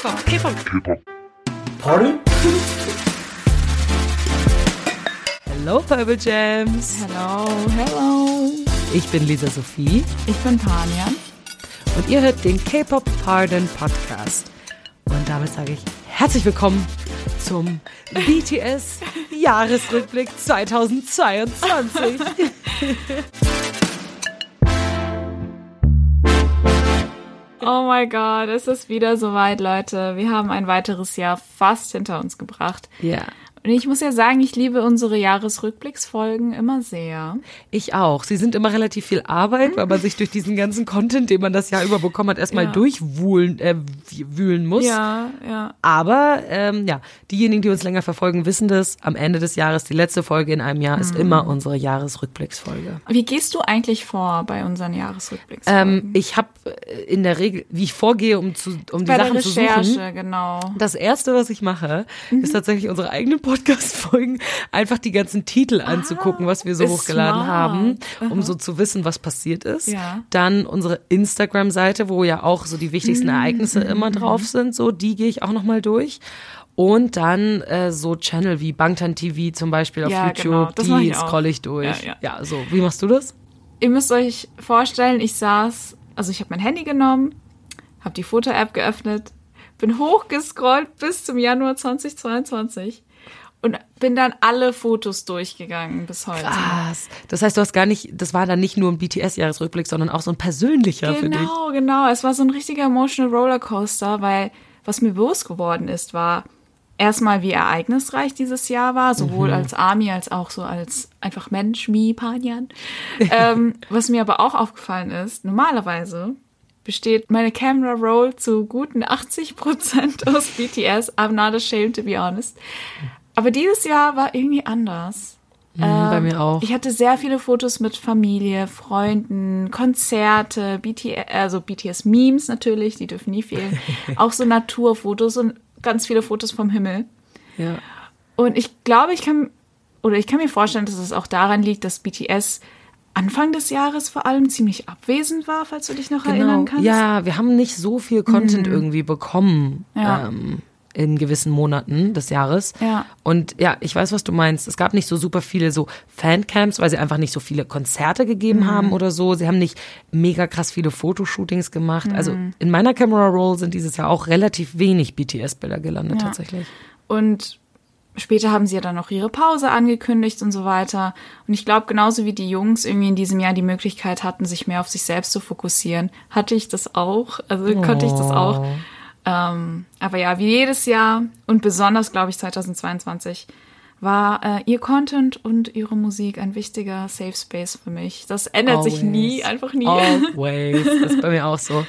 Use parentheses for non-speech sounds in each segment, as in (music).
K-Pop, K-Pop. K-Pop. Pardon? Hello, Purple Jams. Hello, hello. Ich bin Lisa Sophie Ich bin Tanja. und ihr hört den K-Pop Pardon Podcast. Und damit sage ich herzlich willkommen zum BTS Jahresrückblick (laughs) 2022. (laughs) Oh mein Gott, es ist wieder soweit, Leute. Wir haben ein weiteres Jahr fast hinter uns gebracht. ja. Und ich muss ja sagen, ich liebe unsere Jahresrückblicksfolgen immer sehr. Ich auch. Sie sind immer relativ viel Arbeit, weil man sich durch diesen ganzen Content, den man das Jahr über bekommen hat, erstmal Ja. durchwühlen äh, wühlen muss. Ja, ja. Aber ähm, ja, diejenigen, die uns länger verfolgen, wissen das. Am Ende des Jahres, die letzte Folge in einem Jahr, ist Mhm. immer unsere Jahresrückblicksfolge. Wie gehst du eigentlich vor bei unseren Ähm, Jahresrückblicksfolgen? ich habe in der Regel, wie ich vorgehe, um, zu, um die bei der Sachen zu Recherche, suchen. genau. Das erste, was ich mache, Mhm. ist tatsächlich unsere eigenen Podcast-Folgen, einfach die ganzen Titel anzugucken, was wir so Ah, hochgeladen smart. haben, um so zu wissen, was passiert ist. Ja. Dann unsere Instagram-Seite, wo ja auch so die wichtigsten Mhm. Ereignisse immer drauf sind, so die gehe ich auch nochmal durch. Und dann äh, so Channel wie Bangtan TV zum Beispiel auf Ja, YouTube, genau. Das mach die ich scroll ich durch. Ja, ja. so. Wie machst du das? Ihr müsst euch vorstellen, ich saß, also ich habe mein Handy genommen, habe die Foto-App geöffnet, bin hochgescrollt bis zum Januar 2022 und bin dann alle Fotos durchgegangen bis heute. Krass. Das heißt, du hast gar nicht, das war dann nicht nur ein BTS-Jahresrückblick, sondern auch so ein persönlicher für dich. Genau, genau. Es war so ein richtiger emotional Rollercoaster, weil was mir bewusst geworden ist, war erstmal, wie ereignisreich dieses Jahr war, sowohl als Army als auch so als einfach Mensch, Mi, Panjan. (laughs) ähm, was mir aber auch aufgefallen ist, normalerweise besteht meine Camera Roll zu guten 80 Prozent aus BTS. I'm not ashamed to be honest. Aber dieses Jahr war irgendwie anders. Mhm, bei mir auch. Ich hatte sehr viele Fotos mit Familie, Freunden, Konzerte, BTS, also BTS-Memes natürlich, die dürfen nie fehlen. (laughs) Auch so Naturfotos und ganz viele Fotos vom Himmel. Ja. Und ich glaube, ich kann, oder ich kann mir vorstellen, dass es auch daran liegt, dass BTS Anfang des Jahres vor allem ziemlich abwesend war, falls du dich noch erinnern kannst. Genau. Ja, wir haben nicht so viel Content irgendwie bekommen Ja. ähm, in gewissen Monaten des Jahres. Ja. Und ja, ich weiß, was du meinst. Es gab nicht so super viele so Fancamps, weil sie einfach nicht so viele Konzerte gegeben Mhm. haben oder so. Sie haben nicht mega krass viele Fotoshootings gemacht. Also Mhm. in meiner Camera Roll sind dieses Jahr auch relativ wenig BTS-Bilder gelandet Ja. tatsächlich. Und später haben sie ja dann noch ihre Pause angekündigt und so weiter. Und ich glaube, genauso wie die Jungs irgendwie in diesem Jahr die Möglichkeit hatten, sich mehr auf sich selbst zu fokussieren, hatte ich das auch. Also konnte ich das auch. Ähm, aber ja, wie jedes Jahr und besonders, glaube ich, 2022 war äh, ihr Content und ihre Musik ein wichtiger Safe Space für mich. Das ändert sich Always. nie, einfach nie. Always. (laughs) Das ist bei mir auch so.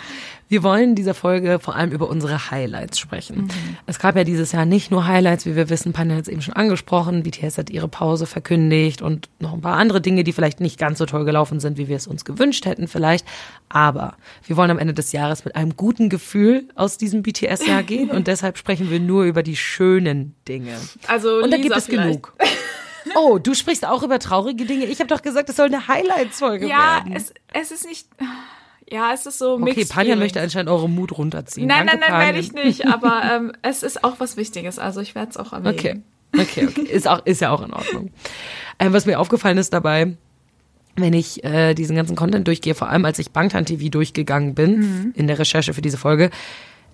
Wir wollen in dieser Folge vor allem über unsere Highlights sprechen. Mhm. Es gab ja dieses Jahr nicht nur Highlights, wie wir wissen, Panja hat es eben schon angesprochen, BTS hat ihre Pause verkündigt und noch ein paar andere Dinge, die vielleicht nicht ganz so toll gelaufen sind, wie wir es uns gewünscht hätten vielleicht. Aber wir wollen am Ende des Jahres mit einem guten Gefühl aus diesem BTS-Jahr gehen und deshalb sprechen wir nur über die schönen Dinge. Also Und da Lisa gibt es vielleicht. genug. Oh, du sprichst auch über traurige Dinge. Ich habe doch gesagt, es soll eine Highlights-Folge Ja, werden. es, es ist nicht. Ja, es ist so Okay, mixed Panjan feelings. möchte anscheinend eure Mut runterziehen. Nein, Danke, nein, nein, werde ich nicht. Aber (laughs) ähm, es ist auch was Wichtiges. Also ich werde es auch erwähnen. Okay, okay, okay. Ist, auch, ist ja auch in Ordnung. (laughs) Ähm, was mir aufgefallen ist dabei, wenn ich äh, diesen ganzen Content durchgehe, vor allem als ich Bangtan TV durchgegangen bin Mhm. in der Recherche für diese Folge,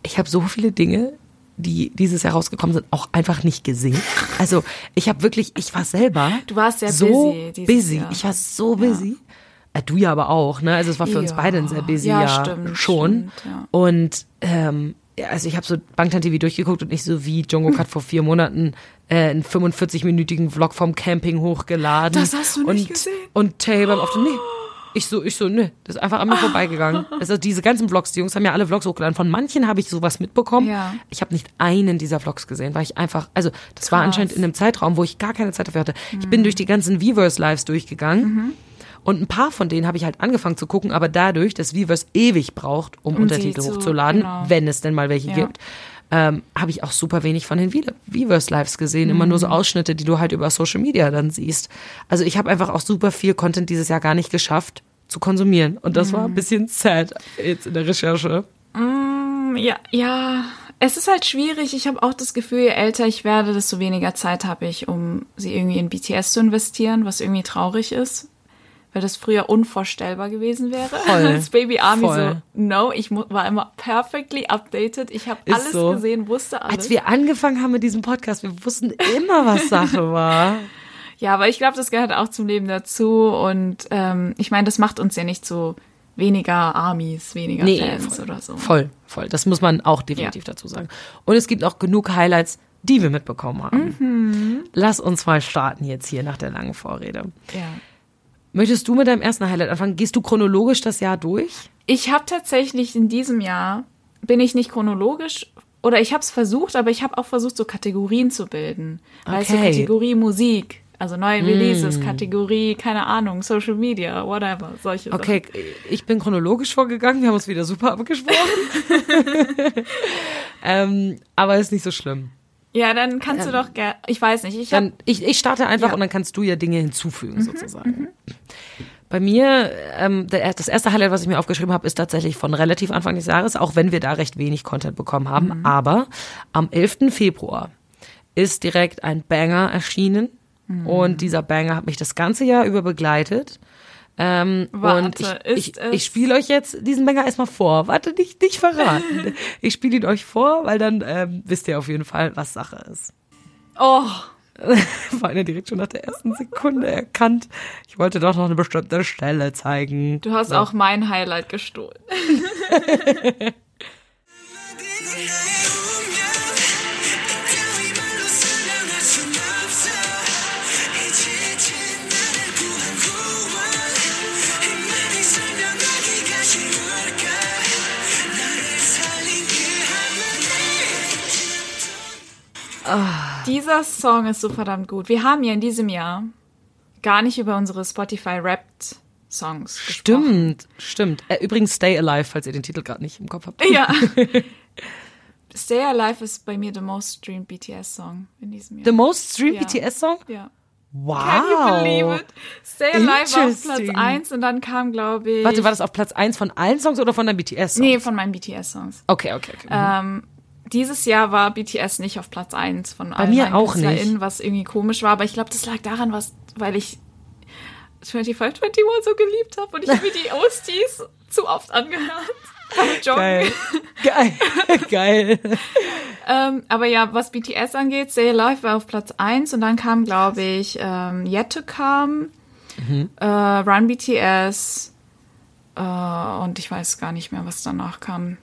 ich habe so viele Dinge, die dieses Jahr rausgekommen sind, auch einfach nicht gesehen. Also ich habe wirklich, ich war selber Du warst sehr so busy busy. Jahr. Ich war so busy. Äh, du ja aber auch, ne? Also es war für uns Ja. beide ein sehr busy Ja, Jahr stimmt, schon. stimmt, ja. Und ähm, ja, also ich habe so Bangtan TV durchgeguckt und nicht so wie Jungkook (laughs) hat vor vier Monaten äh, einen 45-minütigen Vlog vom Camping hochgeladen. Das hast du und, nicht gesehen? Und Tay beim Auftritt, nee. (gasps) Ich so, ich so, ne, das ist einfach an mir vorbeigegangen. Also diese ganzen Vlogs, die Jungs haben ja alle Vlogs hochgeladen. Von manchen habe ich sowas mitbekommen. Ja. Ich habe nicht einen dieser Vlogs gesehen, weil ich einfach, also das war Krass. anscheinend in einem Zeitraum, wo ich gar keine Zeit dafür hatte. Ich bin durch die ganzen Weverse-Lives durchgegangen. Und ein paar von denen habe ich halt angefangen zu gucken, aber dadurch, dass Weverse ewig braucht, um Um Untertitel zu- hochzuladen, genau. wenn es denn mal welche Ja. gibt, ähm, habe ich auch super wenig von den Weverse-Lives gesehen. Immer Mhm. nur so Ausschnitte, die du halt über Social Media dann siehst. Also ich habe einfach auch super viel Content dieses Jahr gar nicht geschafft zu konsumieren. Und das Mhm. war ein bisschen sad jetzt in der Recherche. Ja, ja, Es ist halt schwierig. Ich habe auch das Gefühl, je älter ich werde, desto weniger Zeit habe ich, um sie irgendwie in BTS zu investieren, was irgendwie traurig ist. Weil das früher unvorstellbar gewesen wäre. Voll. (laughs) Als Baby Army Voll. so, no, ich war immer perfectly updated. Ich habe alles so. gesehen, wusste alles. Als wir angefangen haben mit diesem Podcast, wir wussten immer, was Sache (laughs) war. Ja, aber ich glaube, das gehört auch zum Leben dazu. Und ähm, ich meine, das macht uns ja nicht zu weniger Armies, weniger Nee, Fans voll. oder so. Voll, voll. Das muss man auch definitiv dazu sagen. Und es gibt auch genug Highlights, die wir mitbekommen haben. Mhm. Lass uns mal starten jetzt hier nach der langen Vorrede. Ja. Möchtest du mit deinem ersten Highlight anfangen? Gehst du chronologisch das Jahr durch? Ich habe tatsächlich in diesem Jahr, bin ich nicht chronologisch, oder ich habe es versucht, aber ich habe auch versucht, so Kategorien zu bilden. Weißt du, Okay. Kategorie Musik, also neue Releases, Kategorie, keine Ahnung, Social Media, whatever, solche Okay, ich bin chronologisch vorgegangen, wir haben uns wieder super abgesprochen. (laughs) (laughs) ähm, aber ist nicht so schlimm. Ja, dann kannst du doch gerne, ich weiß nicht, ich Dann, ich, ich starte einfach Ja. und dann kannst du ja Dinge hinzufügen, sozusagen. Bei mir, ähm, der, das erste Highlight, was ich mir aufgeschrieben habe, ist tatsächlich von relativ Anfang des Jahres, auch wenn wir da recht wenig Content bekommen haben. Aber am 11. Februar ist direkt ein Banger erschienen. Und dieser Banger hat mich das ganze Jahr über begleitet. Ähm, Warte, und ich, ich, ich spiele euch jetzt diesen Banger erstmal vor. Warte, nicht, nicht verraten. (laughs) ich spiele ihn euch vor, weil dann ähm, wisst ihr auf jeden Fall, was Sache ist. oh, (laughs) War einer direkt schon nach der ersten Sekunde erkannt. Ich wollte doch noch eine bestimmte Stelle zeigen. du hast So. auch mein Highlight gestohlen. (laughs) Dieser Song ist so verdammt gut. Wir haben ja in diesem Jahr gar nicht über unsere Spotify Wrapped Songs gesprochen. Stimmt, stimmt. Äh, übrigens Stay Alive, falls ihr den Titel gerade nicht im Kopf habt. Ja. (laughs) Stay Alive ist bei mir the most streamed BTS Song in diesem Jahr. The most streamed Ja. BTS Song? ja. Wow. Can you believe it? Stay Alive war auf Platz Interesting. 1 und dann kam, glaube ich. Warte, war das auf Platz 1 von allen Songs oder von deinem BTS-Song? Nee, von meinen BTS-Songs. Okay, okay, okay. Ähm, dieses Jahr war BTS nicht auf Platz 1 von allen mir auch nicht. Was irgendwie komisch war, aber ich glaube, das lag daran, was, weil ich 2521 so geliebt habe und ich habe mir die (laughs) OSTs zu oft angehört. Geil. Geil. (laughs) Geil. Ähm, aber ja, was BTS angeht, Stay Alive war auf Platz 1 und dann kam, glaube ich, ähm, Yet to Come, Mhm. äh, Run BTS äh, und ich weiß gar nicht mehr, was danach kam.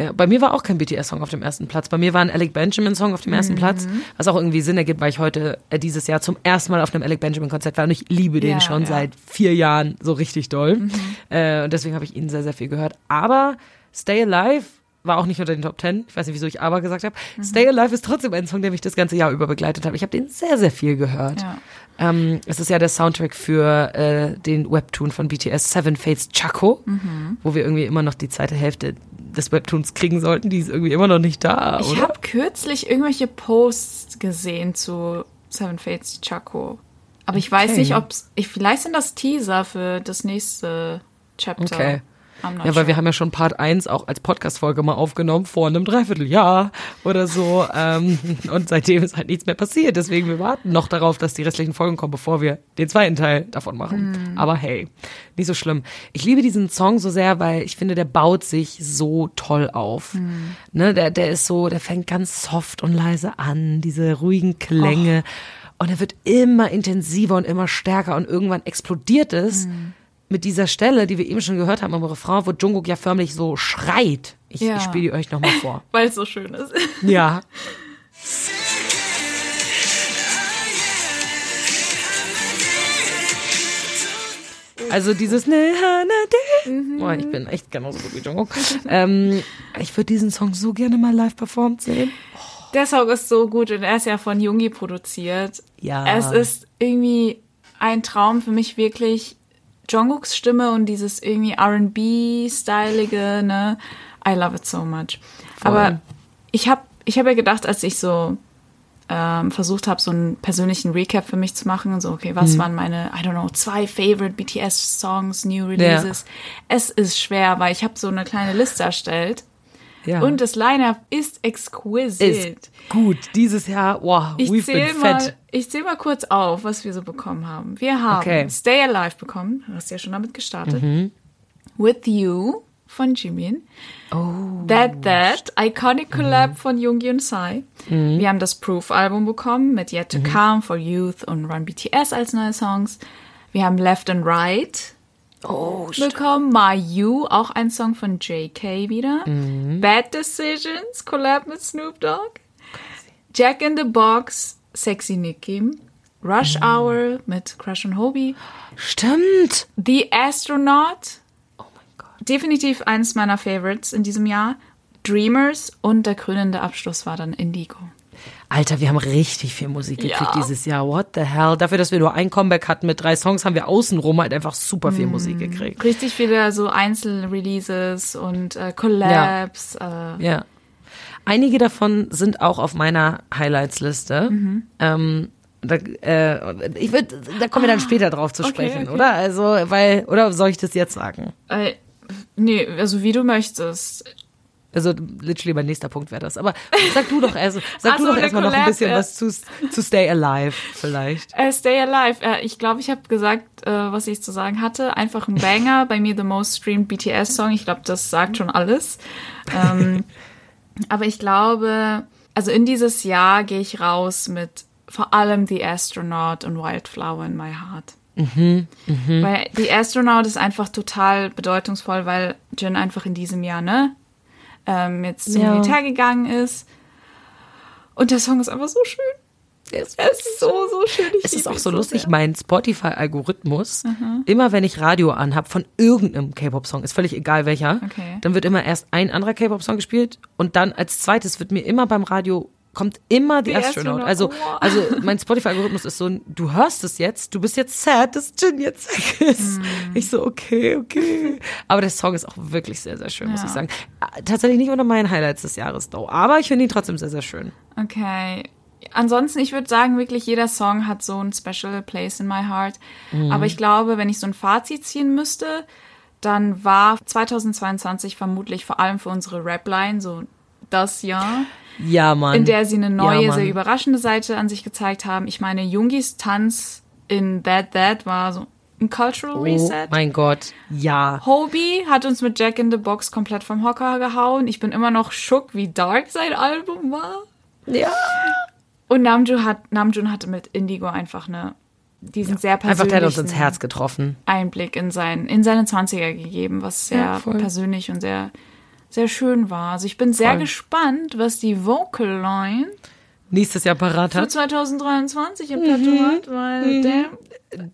Ja, bei mir war auch kein BTS-Song auf dem ersten Platz. Bei mir war ein Alec Benjamin-Song auf dem ersten Platz, was auch irgendwie Sinn ergibt, weil ich heute äh, dieses Jahr zum ersten Mal auf einem Alec Benjamin-Konzert war und ich liebe den Ja, schon ja. seit vier Jahren so richtig doll. Äh, und deswegen habe ich ihn sehr, sehr viel gehört. Aber Stay Alive war auch nicht unter den Top Ten. Ich weiß nicht, wieso ich aber gesagt habe. Stay Alive ist trotzdem ein Song, der mich das ganze Jahr über begleitet hat. Ich habe den sehr, sehr viel gehört. Ja. Ähm, es ist ja der Soundtrack für äh, den Webtoon von BTS, Seven Fates Chaco, Mhm. wo wir irgendwie immer noch die zweite Hälfte des Webtoons kriegen sollten. Die ist irgendwie immer noch nicht da, Ich oder? habe kürzlich irgendwelche Posts gesehen zu Seven Fates Chaco. Aber ich weiß Okay. nicht, ob ich vielleicht sind das Teaser für das nächste Chapter. Okay. Ja, weil wir haben ja schon Part 1 auch als Podcast-Folge mal aufgenommen, vor einem Dreivierteljahr oder so. Ähm, (laughs) und seitdem ist halt nichts mehr passiert. Deswegen, wir warten noch darauf, dass die restlichen Folgen kommen, bevor wir den zweiten Teil davon machen. Aber hey, nicht so schlimm. Ich liebe diesen Song so sehr, weil ich finde, der baut sich so toll auf. Ne, der, der ist so, der fängt ganz soft und leise an, diese ruhigen Klänge. Und er wird immer intensiver und immer stärker und irgendwann explodiert es mit dieser Stelle, die wir eben schon gehört haben im Refrain, wo Jungkook ja förmlich so schreit. Ich, Ja. ich spiele die euch nochmal vor. (laughs) Weil es so schön ist. (laughs) Ja. Also dieses ne, de. Boah, ich bin echt genauso gut wie Jungkook. ähm, ich würde diesen Song so gerne mal live performt sehen. Der Song ist so gut und er ist ja von Jungi produziert. Ja. Es ist irgendwie ein Traum für mich wirklich. Jungkooks Stimme und dieses irgendwie R&B-stylige, ne? I love it so much. Voll. Aber ich habe ich hab ja gedacht, als ich so ähm, versucht habe, so einen persönlichen Recap für mich zu machen, und so, okay, Mhm. was waren meine, I don't know, zwei favorite BTS-Songs, New Releases. Es ist schwer, weil ich habe so eine kleine Liste erstellt Ja. Und das Line-Up ist exquisit. Ist gut. Dieses Jahr, wow, ich we've been zähle mal, ich zähl mal kurz auf, was wir so bekommen haben. Wir haben Okay. Stay Alive bekommen, du hast ja schon damit gestartet. Mhm. With You von Jimin. Oh. That That, Iconic Mhm. Collab von Yoongi und Psy. Wir haben das Proof-Album bekommen mit Yet to Mhm. Come, For Youth und Run BTS als neue Songs. Wir haben Left and Right Oh, bekommen. My You, auch ein Song von JK wieder. Mhm. Bad Decisions, Collab mit Snoop Dogg. Jack in the Box, Sexy Nick Kim. Rush Mhm. Hour mit Crush und Hobie. stimmt. The Astronaut, Oh mein Gott. definitiv eines meiner Favorites in diesem Jahr. Dreamers und der krönende Abschluss war dann Indigo. Alter, wir haben richtig viel Musik gekriegt Ja. dieses Jahr. What the hell? Dafür, dass wir nur ein Comeback hatten mit drei Songs, haben wir außenrum halt einfach super viel Musik gekriegt. Richtig viele so Einzelreleases und äh, Collabs. Äh, Ja. Einige davon sind auch auf meiner Highlights-Liste. Mhm. Ähm, da, äh, ich würd, da kommen wir dann später drauf zu Ah, okay, sprechen, okay. oder? Also, weil, oder soll ich das jetzt sagen? äh, nee, also wie du möchtest. Also, literally mein nächster Punkt wäre das. Aber sag du doch, also, (laughs) sag Ach du doch erstmal noch ein bisschen was zu, zu Stay Alive, vielleicht. (laughs) Äh, Stay Alive. Äh, ich glaube, ich habe gesagt, äh, was ich zu sagen hatte. Einfach ein Banger. Bei mir the most streamed BTS Song. Ich glaube, das sagt schon alles. Ähm, (laughs) aber ich glaube, also in dieses Jahr gehe ich raus mit vor allem The Astronaut und Wildflower in My Heart. Weil The Astronaut ist einfach total bedeutungsvoll, weil Jin einfach in diesem Jahr, ne, ähm, jetzt zum Ja. Militär gegangen ist. Und der Song ist einfach so schön. Er ist so, so schön. Ich Es ist auch so lustig, sehr. mein Spotify-Algorithmus, immer wenn ich Radio anhab von irgendeinem K-Pop-Song, ist völlig egal welcher, Okay. dann wird immer erst ein anderer K-Pop-Song gespielt und dann als zweites wird mir immer beim Radio kommt immer die The Astronaut. Astronaut, Also, wow. also mein Spotify-Algorithmus ist so, du hörst es jetzt, du bist jetzt sad, dass Jin jetzt weg ist. Hm. Ich so, okay, okay. Aber der Song ist auch wirklich sehr, sehr schön, muss Ja. ich sagen. Äh, Tatsächlich nicht unter meinen Highlights des Jahres, though. Aber ich finde ihn trotzdem sehr, sehr schön. Okay. Ansonsten, ich würde sagen, wirklich jeder Song hat so ein special place in my heart. Mhm. Aber ich glaube, wenn ich so ein Fazit ziehen müsste, dann war 2022 vermutlich vor allem für unsere Rap-Line so das Jahr, Ja, Mann. in der sie eine neue, Ja, sehr überraschende Seite an sich gezeigt haben. Ich meine, Jungis Tanz in That That war so ein Cultural Oh Reset. mein Gott, ja. Hobie hat uns mit Jack in the Box komplett vom Hocker gehauen. Ich bin immer noch schock, wie dark sein Album war. Ja. Und Namjoon, hat, Namjoon hatte mit Indigo einfach eine, diesen sehr Einfach, persönlichen der hat uns ins Herz getroffen. Einblick in, sein, in seine 20er gegeben, was sehr Ja, persönlich und sehr, sehr schön war. Also ich bin sehr Voll. gespannt, was die Vocal Line Nächstes Jahr parat für hat. 2023 im Mhm. Petto hat, weil der,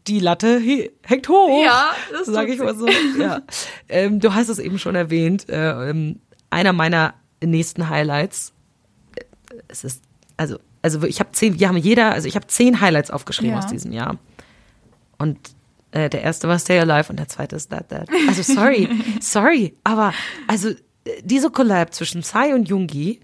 Die Latte hängt hoch. Ja, das sag tut ich mal so. Ja. Ähm, du hast es eben schon erwähnt. Äh, ähm, einer meiner nächsten Highlights. äh, Es ist also also ich habe zehn. Wir haben jeder. Also ich habe zehn Highlights aufgeschrieben Ja. aus diesem Jahr. Und äh, der erste war Stay Alive und der zweite ist That That. Also sorry, (laughs) sorry, aber also diese Collab zwischen Psy und Jungi,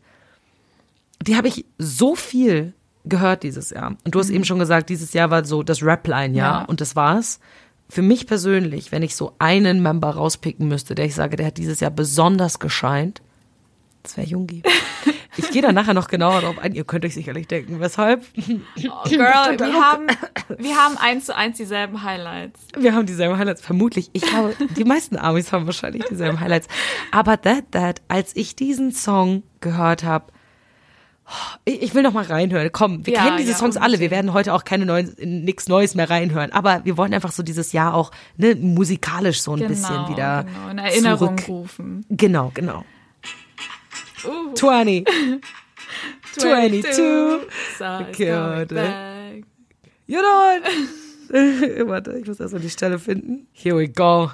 die habe ich so viel gehört dieses Jahr. Und du hast eben schon gesagt, dieses Jahr war so das Rap-Line-Jahr Ja. und das war's. Für mich persönlich, wenn ich so einen Member rauspicken müsste, der ich sage, der hat dieses Jahr besonders gescheint, das wäre Jungi. (laughs) Ich gehe da nachher noch genauer drauf ein. Ihr könnt euch sicherlich denken, weshalb. oh Girl, wir haben, wir haben eins zu eins dieselben Highlights. Wir haben dieselben Highlights, vermutlich. Ich glaube, die meisten Amis haben wahrscheinlich dieselben Highlights. Aber That That, als ich diesen Song gehört habe, ich, ich will noch mal reinhören. Komm, wir Ja, kennen diese ja, Songs alle. Wir werden heute auch keine neuen, nichts Neues mehr reinhören. Aber wir wollen einfach so dieses Jahr auch ne, musikalisch so ein Genau, bisschen wieder genau, in Erinnerung zurück. rufen. Genau, genau. Ooh. 20. 22. Good. You don't. (laughs) Warte, ich muss erstmal die Stelle finden. Here we go.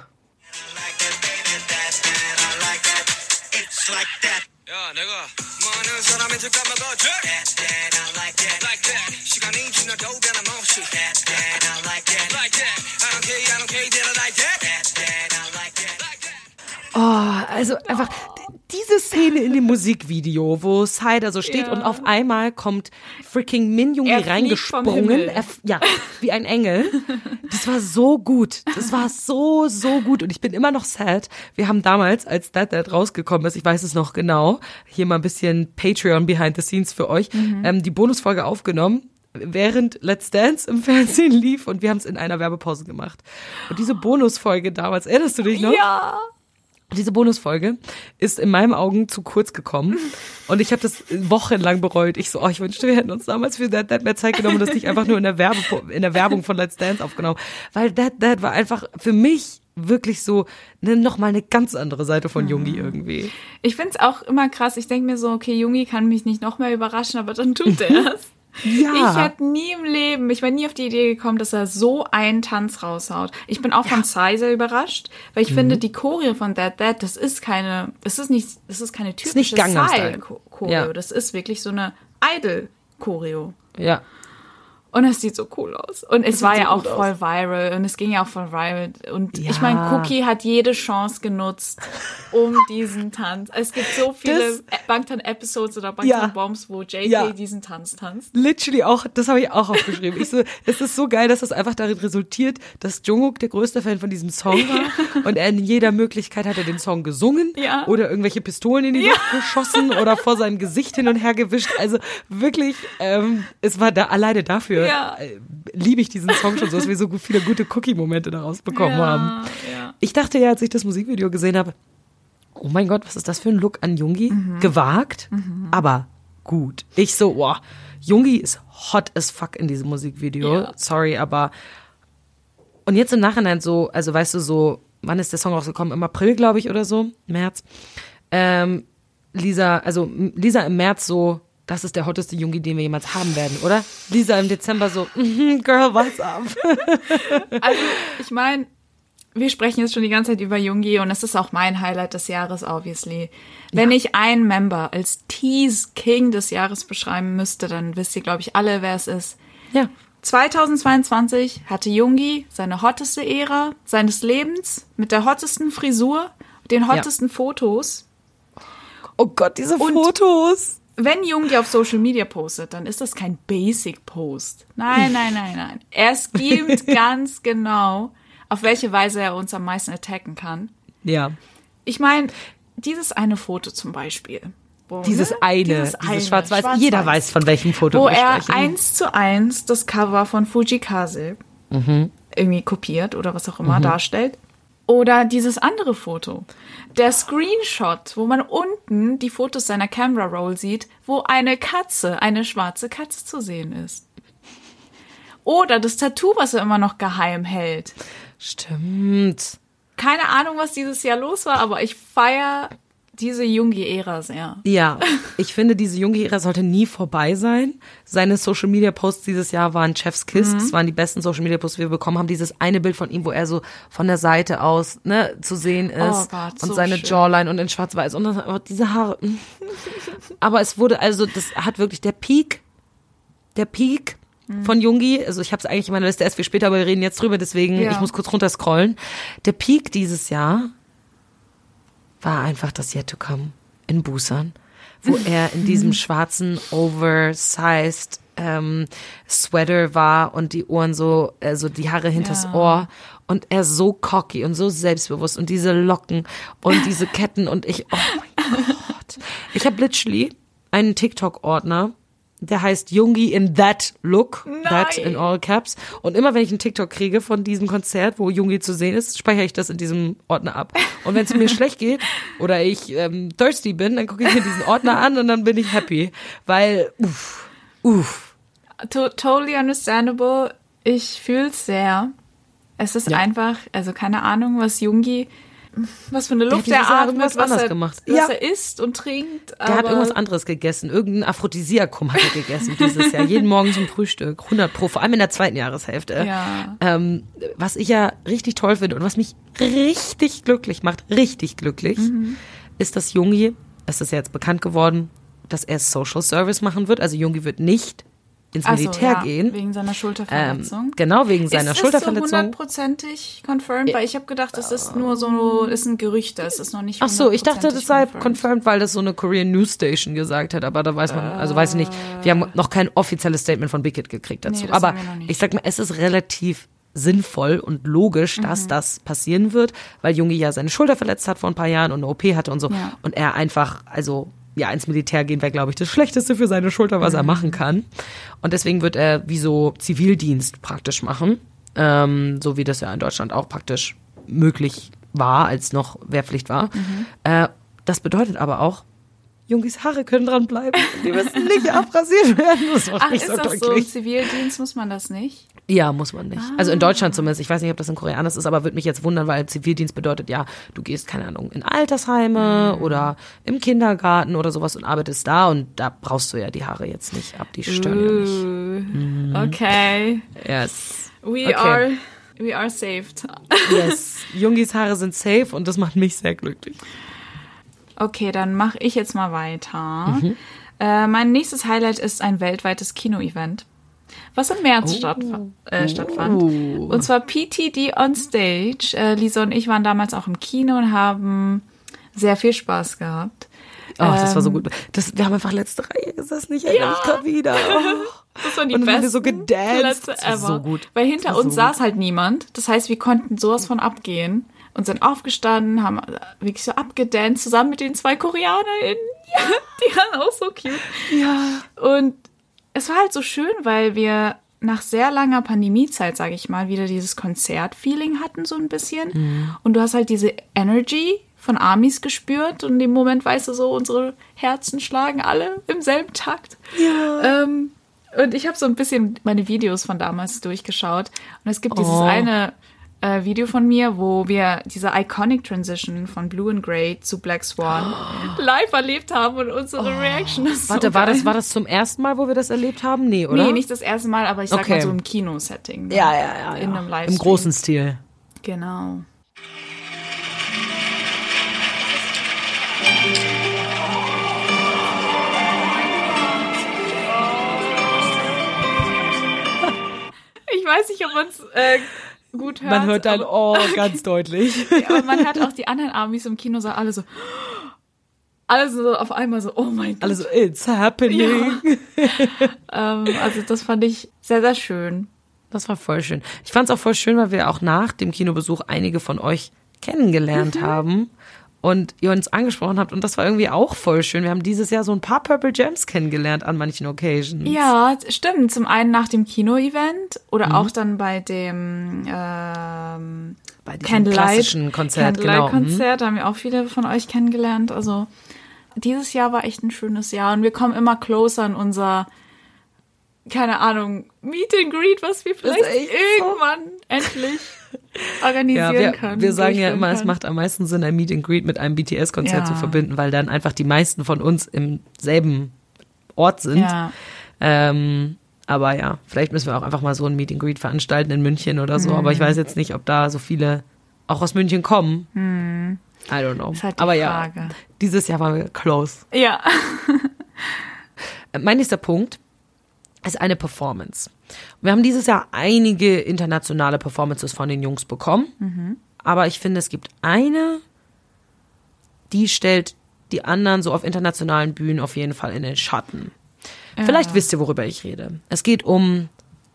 Oh, also einfach diese Szene in dem (laughs) Musikvideo, wo da so steht Ja. und auf einmal kommt freaking Min Jungi fliegt vom reingesprungen. Er, ja, wie ein Engel. Das war so gut. Das war so, so gut. Und ich bin immer noch sad. Wir haben damals, als That That rausgekommen ist, ich weiß es noch genau, hier mal ein bisschen Patreon behind the scenes für euch, Mhm. ähm, die Bonusfolge aufgenommen während Let's Dance im Fernsehen lief und wir haben es in einer Werbepause gemacht. Und diese Bonusfolge damals, erinnerst du dich noch? Ja. Diese Bonusfolge ist in meinen Augen zu kurz gekommen und ich habe das wochenlang bereut. Ich so, oh, ich wünschte, wir hätten uns damals für That That mehr Zeit genommen und das nicht einfach nur in der, Werbe, in der Werbung von Let's Dance aufgenommen. Weil That That war einfach für mich wirklich so ne, nochmal eine ganz andere Seite von Jungi irgendwie. Ich finde es auch immer krass. Ich denke mir so, okay, Jungi kann mich nicht noch mehr überraschen, aber dann tut (laughs) er es. Ja. Ich hätte nie im Leben, ich wäre nie auf die Idee gekommen, dass er so einen Tanz raushaut. Ich bin auch von Psy sehr überrascht, weil ich finde, die Choreo von That That, das ist keine, das ist nicht, das ist keine typische. Psy-Choreo. Ja. Das ist wirklich so eine Idol-Choreo. Ja. Und es sieht so cool aus. Und es sieht war ja auch voll viral und es ging ja auch voll viral. Und Ja. ich meine, Cookie hat jede Chance genutzt, um diesen Tanz. Es gibt so viele Das- Bangtan-Episodes oder Ja. Bangtan-Bombs, wo JK Ja. diesen Tanz tanzt. Literally auch, das habe ich auch aufgeschrieben. Ich so, es ist so geil, dass das einfach darin resultiert, dass Jungkook der größte Fan von diesem Song war und er in jeder Möglichkeit hat er den Song gesungen Ja. oder irgendwelche Pistolen in die Luft geschossen oder vor seinem Gesicht hin und her gewischt. Also wirklich, ähm, es war da alleine dafür Ja. äh, liebe ich diesen Song schon so, dass wir so viele gute Cookie-Momente daraus bekommen haben. ja. Ich dachte ja, als ich das Musikvideo gesehen habe, oh mein Gott, was ist das für ein Look an Jungi? Gewagt, aber gut. Ich so, wow, Jungi ist hot as fuck in diesem Musikvideo. Ja. Sorry, aber und jetzt im Nachhinein so, also weißt du so, wann ist der Song rausgekommen? Im April, glaube ich, oder so, März. Ähm, Lisa, also Lisa im März so, das ist der hotteste Jungi, den wir jemals haben werden, oder? Lisa im Dezember so, mhm, Girl, what's up? (laughs) Also, ich meine, wir sprechen jetzt schon die ganze Zeit über Jungi und es ist auch mein Highlight des Jahres, obviously. Wenn ich einen Member als Tease King des Jahres beschreiben müsste, dann wisst ihr, glaube ich, alle, wer es ist. Ja. 2022 hatte Jungi seine hotteste Ära seines Lebens mit der hottesten Frisur, den hottesten Fotos. Oh Gott, diese Und- Fotos. Wenn Jungi auf Social Media postet, dann ist das kein Basic Post. Nein, nein, nein, nein. Er schemt (laughs) ganz genau, auf welche Weise er uns am meisten attacken kann. Ja. Ich meine, dieses eine Foto zum Beispiel. Wo, Dieses ne? eine, Dieses dieses, eine, Schwarz-Weiß. Schwarz-Weiß. Jeder weiß, von welchem Foto Wo wir er sprechen. eins zu eins das Cover von Fujikaze Mhm. irgendwie kopiert oder was auch immer darstellt. Oder dieses andere Foto. Der Screenshot, wo man unten die Fotos seiner Camera Roll sieht, wo eine Katze, eine schwarze Katze zu sehen ist. Oder das Tattoo, was er immer noch geheim hält. Stimmt. Keine Ahnung, was dieses Jahr los war, aber ich feiere diese Jungi-Ära sehr. Ja, ich finde, diese junge Ära sollte nie vorbei sein. Seine Social Media Posts dieses Jahr waren Chef's Kiss. Mhm. Das waren die besten Social Media Posts, die wir bekommen haben. Dieses eine Bild von ihm, wo er so von der Seite aus ne, zu sehen ist. Oh Gott, und so seine schön. Jawline und in schwarz-weiß. Und dann, oh, diese Haare. mm. Aber es wurde, also, das hat wirklich der Peak, der Peak Mhm. von Jungi, also ich habe es eigentlich in meiner Liste erst viel später, aber wir reden jetzt drüber, deswegen Ja. ich muss kurz runterscrollen. Der Peak dieses Jahr war einfach das Yet to Come in Busan, wo er in diesem (laughs) schwarzen, oversized ähm, Sweater war und die Ohren so, also die Haare hinters Ja. Ohr und er so cocky und so selbstbewusst und diese Locken und diese Ketten und ich, oh mein (laughs) Gott. Ich habe literally einen TikTok-Ordner, der heißt Jungi in that look, that in all caps. Und immer wenn ich einen TikTok kriege von diesem Konzert, wo Jungi zu sehen ist, speichere ich das in diesem Ordner ab. Und wenn es mir (laughs) schlecht geht oder ich ähm, thirsty bin, dann gucke ich mir diesen Ordner an und dann bin ich happy. Weil, uff, uff. To totally understandable. Ich fühle es sehr. Es ist Ja. einfach, also keine Ahnung, was Jungi, was für eine Luft dieses er Jahr atmet, was, anders er, gemacht. was Ja. er isst und trinkt. Der hat irgendwas anderes gegessen. Irgendein Aphrodisiakum hat er gegessen dieses Jahr. Jeden Morgen zum Frühstück. 100 pro. Vor allem in der zweiten Jahreshälfte. Ja. Ähm, was ich ja richtig toll finde und was mich richtig glücklich macht, richtig glücklich, Mhm. ist, dass Jungi, es ist ja jetzt bekannt geworden, dass er Social Service machen wird. Also Jungi wird nicht ins Militär ja, gehen. Wegen seiner Schulterverletzung. Ähm, genau, wegen seiner ist Schulterverletzung. Ist das so hundertprozentig confirmed? Weil ich habe gedacht, das ist nur so, ist ein Gerücht, das ist noch nicht Ach so, ich dachte, das sei hundertprozentig confirmed, weil das so eine Korean News Station gesagt hat, aber da weiß man, also weiß ich nicht. Wir haben noch kein offizielles Statement von Hit gekriegt dazu. Nee, aber ich sag mal, es ist relativ sinnvoll und logisch, Mhm. dass das passieren wird, weil Jungi ja seine Schulter verletzt hat vor ein paar Jahren und eine OP hatte und so. Ja. Und er einfach, also ja, ins Militär gehen wäre, glaube ich, das Schlechteste für seine Schulter, was er Mhm. machen kann. Und deswegen wird er wie so Zivildienst praktisch machen. Ähm, so wie das ja in Deutschland auch praktisch möglich war, als noch Wehrpflicht war. Mhm. Äh, das bedeutet aber auch, Jungis Haare können dran bleiben. Die müssen (laughs) nicht abrasiert werden. Das macht Ach, mich ist so das so? Im glücklich. Zivildienst muss man das nicht? Ja, muss man nicht. Also Ah. in Deutschland zumindest. Ich weiß nicht, ob das in Korea anders ist, aber würde mich jetzt wundern, weil Zivildienst bedeutet ja, du gehst, keine Ahnung, in Altersheime Mhm. oder im Kindergarten oder sowas und arbeitest da und da brauchst du ja die Haare jetzt nicht ab. Die stören ja nicht. Mhm. Okay. Yes. We Okay. are we are saved. (laughs) Yes. Jungis Haare sind safe und das macht mich sehr glücklich. Okay, dann mache ich jetzt mal weiter. Mhm. Äh, mein nächstes Highlight ist ein weltweites Kino-Event, was im März Oh. stattfa äh, stattfand. Und zwar PTD on Stage. Äh, Lisa und ich waren damals auch im Kino und haben sehr viel Spaß gehabt. Oh, das war so Ähm, gut. Das, wir haben einfach letzte Reihe gesessen. Ich erinnere mich gerade wieder. (laughs) Oh. Das waren die Und haben wir besten so gedanced. Plätze Das ever. so gut. Weil hinter uns so saß halt niemand. Das heißt, wir konnten sowas von abgehen und sind aufgestanden, haben wirklich so abgedanced zusammen mit den zwei KoreanerInnen. (laughs) Ja. Die waren auch so cute. Ja. Und es war halt so schön, weil wir nach sehr langer Pandemiezeit, sage ich mal, wieder dieses Konzertfeeling hatten so ein bisschen. Mhm. Und du hast halt diese Energy von Amis gespürt und in dem Moment weißt du so, unsere Herzen schlagen alle im selben Takt. Ja. Ähm, und ich habe so ein bisschen meine Videos von damals durchgeschaut. Und es gibt dieses Oh. eine äh, Video von mir, wo wir diese iconic Transition von Blue and Grey zu Black Swan (gasps) live erlebt haben und unsere Reaction ist Oh. Warte, so war das, war das zum ersten Mal, wo wir das erlebt haben? Nee, oder? Nee, nicht das erste Mal, aber ich sag Okay. mal so im Kino-Setting. ne? Ja, ja, ja. In ja. einem Livestream. Im großen Stil. Genau. (laughs) Ich weiß nicht, ob man's, äh, gut hört. Man hört dein aber, Oh (laughs) ganz deutlich. (laughs) aber man hört auch die anderen Amis im Kino so alle so, (gasps) alle so auf einmal so, oh mein Gott. Also, it's happening. (laughs) Ähm, also das fand ich sehr, sehr schön. Das war voll schön. Ich fand es auch voll schön, weil wir auch nach dem Kinobesuch einige von euch kennengelernt Mhm. haben und ihr uns angesprochen habt. Und das war irgendwie auch voll schön. Wir haben dieses Jahr so ein paar Purple Gems kennengelernt an manchen Occasions. Ja, stimmt. Zum einen nach dem Kino-Event oder Mhm. auch dann bei dem ähm, Bei Candlelight, klassischen Konzert, genau. Candlelight-Konzert haben wir auch viele von euch kennengelernt. Also dieses Jahr war echt ein schönes Jahr und wir kommen immer closer an unser, keine Ahnung, Meet and Greet, was wir vielleicht echt so. irgendwann endlich (laughs) organisieren Ja, wir, können. wir sagen ja immer, es können. macht am meisten Sinn, ein Meet and Greet mit einem BTS-Konzert Ja. zu verbinden, weil dann einfach die meisten von uns im selben Ort sind. Ja. Ähm, aber ja, vielleicht müssen wir auch einfach mal so ein Meet and Greet veranstalten in München oder so. Aber ich weiß jetzt nicht, ob da so viele auch aus München kommen. I don't know. Halt aber Frage. ja, dieses Jahr waren wir close. Ja. Äh, Mein nächster Punkt ist eine Performance. Wir haben dieses Jahr einige internationale Performances von den Jungs bekommen. Aber ich finde, es gibt eine, die stellt die anderen so auf internationalen Bühnen auf jeden Fall in den Schatten. Vielleicht wisst ihr, worüber ich rede. Es geht um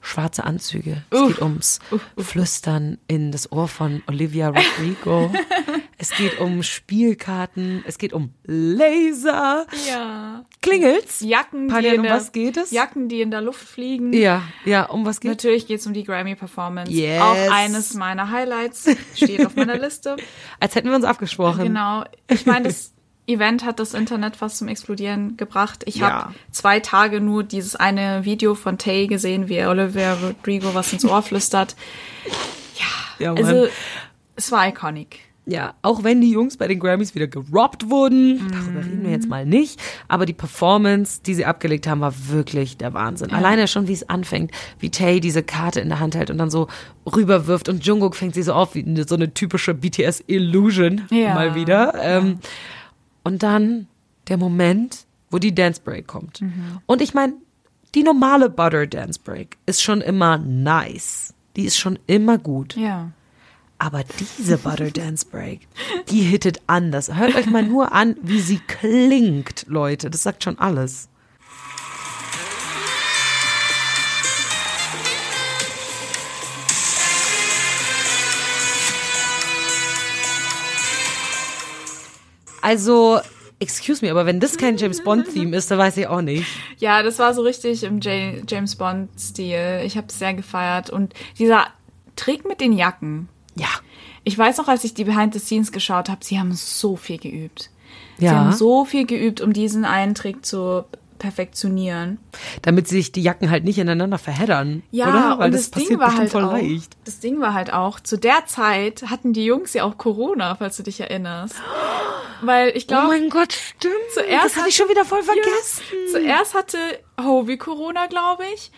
schwarze Anzüge. Es Uff. geht ums Flüstern in das Ohr von Olivia Rodrigo. (laughs) es geht um Spielkarten. Es geht um Laser. Ja. Klingelt's? Jacken, die Panian, in um der, was geht es? Jacken, die in der Luft fliegen. Ja, ja, um was geht's? Natürlich geht es um die Grammy-Performance. Yes. Auch eines meiner Highlights steht auf meiner Liste. (laughs) Als hätten wir uns abgesprochen. Genau. Ich meine, das (laughs) Event hat das Internet fast zum Explodieren gebracht. Ich Ja. habe zwei Tage nur dieses eine Video von Tay gesehen, wie Olivia Rodrigo was ins Ohr flüstert. Ja, Mann. Also, es war iconic. ja, auch wenn die Jungs bei den Grammys wieder gerobbt wurden, darüber reden wir jetzt mal nicht, aber die Performance, die sie abgelegt haben, war wirklich der Wahnsinn. Alleine schon, wie es anfängt, wie Tay diese Karte in der Hand hält und dann so rüberwirft und Jungkook fängt sie so auf wie so eine typische BTS-Illusion Ja. mal wieder. Ähm, und dann der Moment, wo die Dance Break kommt. Und ich meine, die normale Butter Dance Break ist schon immer nice. Die ist schon immer gut. Ja. Aber diese Butter (laughs) Dance Break, die hittet anders. Hört euch mal nur an, wie sie klingt, Leute. Das sagt schon alles. Also, excuse me, aber wenn das kein James Bond-Theme ist, dann weiß ich auch nicht. Ja, das war so richtig im Ja- James Bond-Stil. Ich habe es sehr gefeiert. Und dieser Trick mit den Jacken. Ja. Ich weiß noch, als ich die Behind the Scenes geschaut habe, sie haben so viel geübt. Sie Ja. haben so viel geübt, um diesen einen Trick zu perfektionieren. Damit sich die Jacken halt nicht ineinander verheddern. Ja, oder? Weil und das, das, passiert Ding war bestimmt halt voll auch, leicht. das Ding war halt auch, zu der Zeit hatten die Jungs ja auch Corona, falls du dich erinnerst. Weil ich Oh glaube, mein Gott, stimmt. Zuerst das habe ich schon wieder voll vergessen. zuerst hatte Hovey Corona, glaube ich.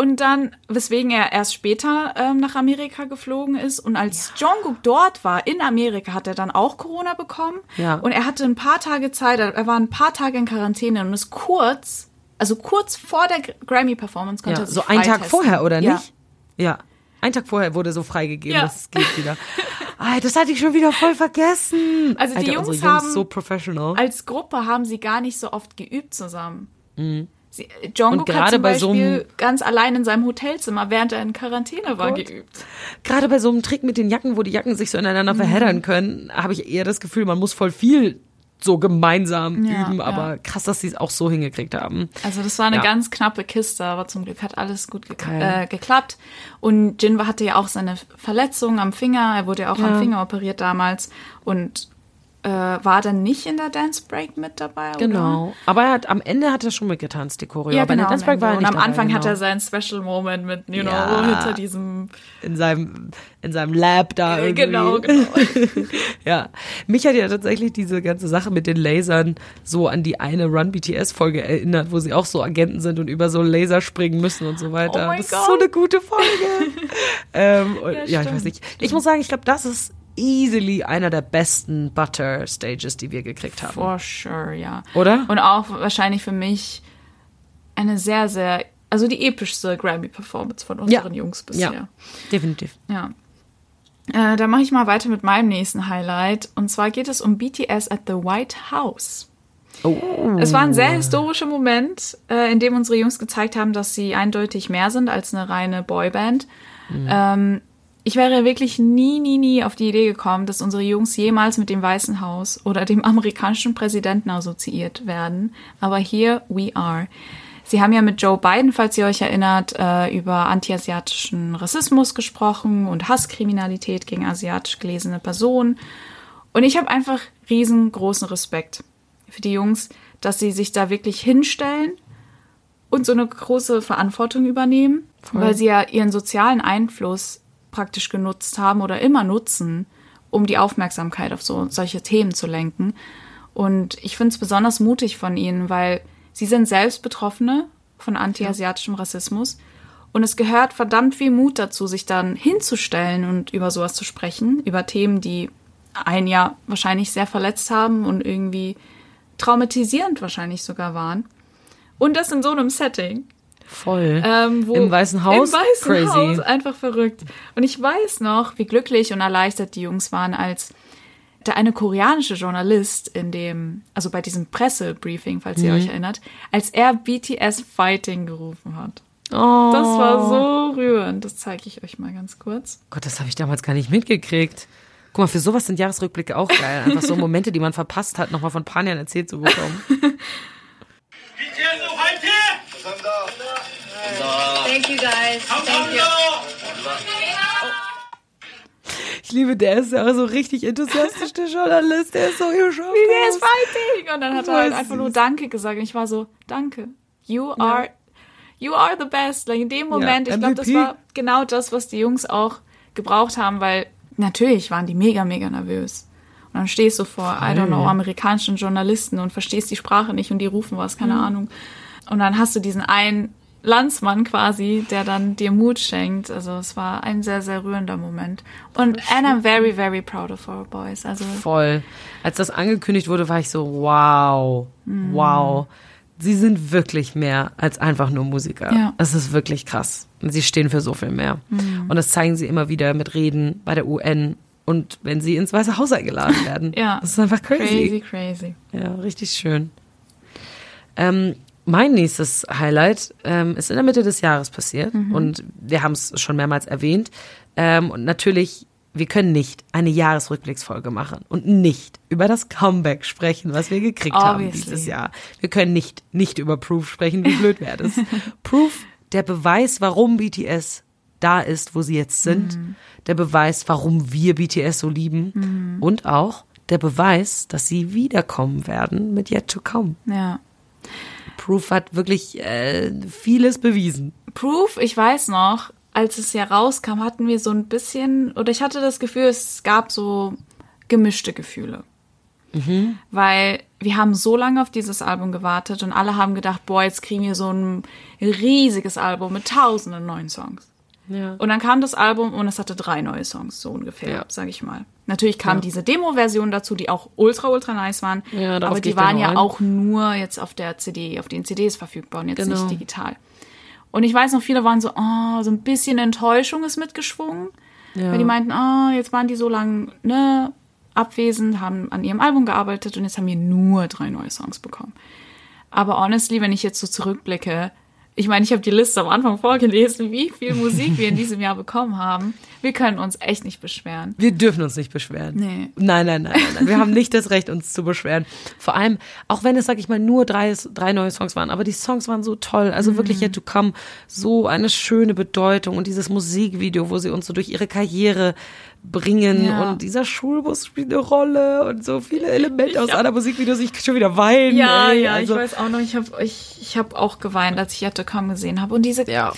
Und dann, weswegen er erst später ähm, nach Amerika geflogen ist. Und als Jungkook dort war, in Amerika, hat er dann auch Corona bekommen. Ja. Und er hatte ein paar Tage Zeit, er war ein paar Tage in Quarantäne und ist kurz, also kurz vor der Grammy-Performance konnte Ja, er sich so einen Tag vorher, oder Ja. nicht? Ja. Ein Tag vorher wurde so freigegeben, Ja. dass es geht wieder. (laughs) Ah, das hatte ich schon wieder voll vergessen. Also die Alter, Jungs Jungs haben- so professional. Als Gruppe haben sie gar nicht so oft geübt zusammen. Sie, Jungkook Und gerade hat zum bei so einem- Beispiel ganz allein in seinem Hotelzimmer, während er in Quarantäne war, Gott. geübt. Gerade bei so einem Trick mit den Jacken, wo die Jacken sich so ineinander verheddern können, habe ich eher das Gefühl, man muss voll viel so gemeinsam Ja, üben. ja. Aber krass, dass sie es auch so hingekriegt haben. Also das war eine Ja. ganz knappe Kiste, aber zum Glück hat alles gut ge äh, geklappt. Und Jinwa hatte ja auch seine Verletzung am Finger. Er wurde ja auch Ja. am Finger operiert damals und äh, war dann nicht in der Dance Break mit dabei. Oder? Genau. Aber er hat, am Ende hat er schon mitgetanzt, die Choreo. Ja, aber in genau. der Dance Break war er und nicht am dabei, Anfang hat genau. er seinen Special Moment mit, you know, Ja. hinter diesem. in seinem, in seinem Lab da Äh, irgendwie. genau, genau. (laughs) Ja, mich hat ja tatsächlich diese ganze Sache mit den Lasern so an die eine Run BTS Folge erinnert, wo sie auch so Agenten sind und über so Laser springen müssen und so weiter. Oh das Gott. ist so eine gute Folge. (laughs) ähm, und, Ja, ja, ich weiß nicht. Ich muss sagen, ich glaube, das ist easily einer der besten Butter Stages, die wir gekriegt haben. For sure, ja. Oder? Und auch wahrscheinlich für mich eine sehr, sehr, also die epischste Grammy-Performance von unseren Jungs bisher. ja, definitiv. Ja. Äh, dann mache ich mal weiter mit meinem nächsten Highlight. Und zwar geht es um BTS at the White House. Oh. Es war ein sehr historischer Moment, äh, in dem unsere Jungs gezeigt haben, dass sie eindeutig mehr sind als eine reine Boyband. Ähm, ich wäre wirklich nie, nie, nie auf die Idee gekommen, dass unsere Jungs jemals mit dem Weißen Haus oder dem (laughs) amerikanischen Präsidenten assoziiert werden. Aber here we are. Sie haben ja mit Joe Biden, falls ihr euch erinnert, äh, über antiasiatischen Rassismus gesprochen und Hasskriminalität gegen asiatisch gelesene Personen. Und ich habe einfach riesengroßen Respekt für die Jungs, dass sie sich da wirklich hinstellen und so eine große Verantwortung übernehmen, weil sie ja ihren sozialen Einfluss praktisch genutzt haben oder immer nutzen, um die Aufmerksamkeit auf so solche Themen zu lenken. Und ich finde es besonders mutig von ihnen, weil sie sind selbst Betroffene von antiasiatischem Rassismus. Und es gehört verdammt viel Mut dazu, sich dann hinzustellen und über sowas zu sprechen, über Themen, die einen ja wahrscheinlich sehr verletzt haben und irgendwie traumatisierend wahrscheinlich sogar waren. Und das in so einem Setting. Voll. Ähm, Im Weißen Haus? Im Weißen Crazy. Haus, einfach verrückt. Und ich weiß noch, wie glücklich und erleichtert die Jungs waren, als der eine koreanische Journalist in dem, also bei diesem Pressebriefing, falls Mhm. ihr euch erinnert, als er BTS Fighting gerufen hat. oh. Das war so rührend. Das zeige ich euch mal ganz kurz. Gott, das habe ich damals gar nicht mitgekriegt. Guck mal, für sowas sind Jahresrückblicke auch geil. Einfach so Momente, die man verpasst hat, nochmal von Panjan erzählt zu bekommen. (laughs) Thank you guys. Thank you. Ich liebe, der ist ja auch so richtig enthusiastisch, der Journalist. Der ist so, ihr schafft BTS das. Fighting! Und dann hat er halt Voll einfach nur. Danke gesagt. Und ich war so, danke. You are, you are the best. Like in dem Moment, ich glaube, das war genau das, was die Jungs auch gebraucht haben, weil natürlich waren die mega, mega nervös. Und dann stehst du vor, I don't know, amerikanischen Journalisten und verstehst die Sprache nicht und die rufen was, keine Mhm. Ahnung. Und dann hast du diesen einen Landsmann quasi, der dann dir Mut schenkt. Also es war ein sehr, sehr rührender Moment. Und and I'm very, very proud of our boys. Also Voll. Als das angekündigt wurde, war ich so, wow, Mhm. wow. sie sind wirklich mehr als einfach nur Musiker. Ja. Das ist wirklich krass. Und sie stehen für so viel mehr. Mhm. Und das zeigen sie immer wieder mit Reden bei der UN und wenn sie ins Weiße Haus eingeladen (laughs) werden. Ja. Das ist einfach Crazy, crazy. Ja, richtig schön. Ähm, mein nächstes Highlight ähm, ist in der Mitte des Jahres passiert und wir haben es schon mehrmals erwähnt. Ähm, und natürlich, wir können nicht eine Jahresrückblicksfolge machen und nicht über das Comeback sprechen, was wir gekriegt haben Obviously. dieses Jahr. Wir können nicht nicht über Proof sprechen, wie blöd wäre das. (laughs) Proof, der Beweis, warum BTS da ist, wo sie jetzt sind, der Beweis, warum wir BTS so lieben und auch der Beweis, dass sie wiederkommen werden mit Yet to Come. Ja. Proof hat wirklich äh, vieles bewiesen. Proof, ich weiß noch, als es ja rauskam, hatten wir so ein bisschen, oder ich hatte das Gefühl, es gab so gemischte Gefühle. Weil wir haben so lange auf dieses Album gewartet und alle haben gedacht, boah, jetzt kriegen wir so ein riesiges Album mit tausenden neuen Songs. Ja. Und dann kam das Album und es hatte drei neue Songs, so ungefähr, Ja. sag ich mal. Natürlich kam Ja. diese Demo-Version dazu, die auch ultra, ultra nice waren. Ja, aber die waren ja ein. auch nur jetzt auf der CD, auf den CDs verfügbar und jetzt Genau. nicht digital. Und ich weiß noch, viele waren so, oh, so ein bisschen Enttäuschung ist mitgeschwungen. Ja. Weil die meinten, ah, jetzt waren die so lange ne, abwesend, haben an ihrem Album gearbeitet und jetzt haben wir nur drei neue Songs bekommen. Aber honestly, wenn ich jetzt so zurückblicke, ich meine, ich habe die Liste am Anfang vorgelesen, wie viel Musik wir in (laughs) diesem Jahr bekommen haben. Wir können uns echt nicht beschweren. Wir dürfen uns nicht beschweren. Nee. Nein, nein, nein, nein. Wir haben nicht das Recht, uns zu beschweren. Vor allem, auch wenn es, sag ich mal, nur drei, drei neue Songs waren, aber die Songs waren so toll. Also wirklich Yet to Come, so eine schöne Bedeutung und dieses Musikvideo, wo sie uns so durch ihre Karriere bringen Ja. und dieser Schulbus spielt eine Rolle und so viele Elemente aus einer Musikvideos, ich schon wieder weinen. Ja, ey. ja, also, ich weiß auch noch, ich habe ich, ich hab auch geweint, als ich Come gesehen habe. Und diese, Ja.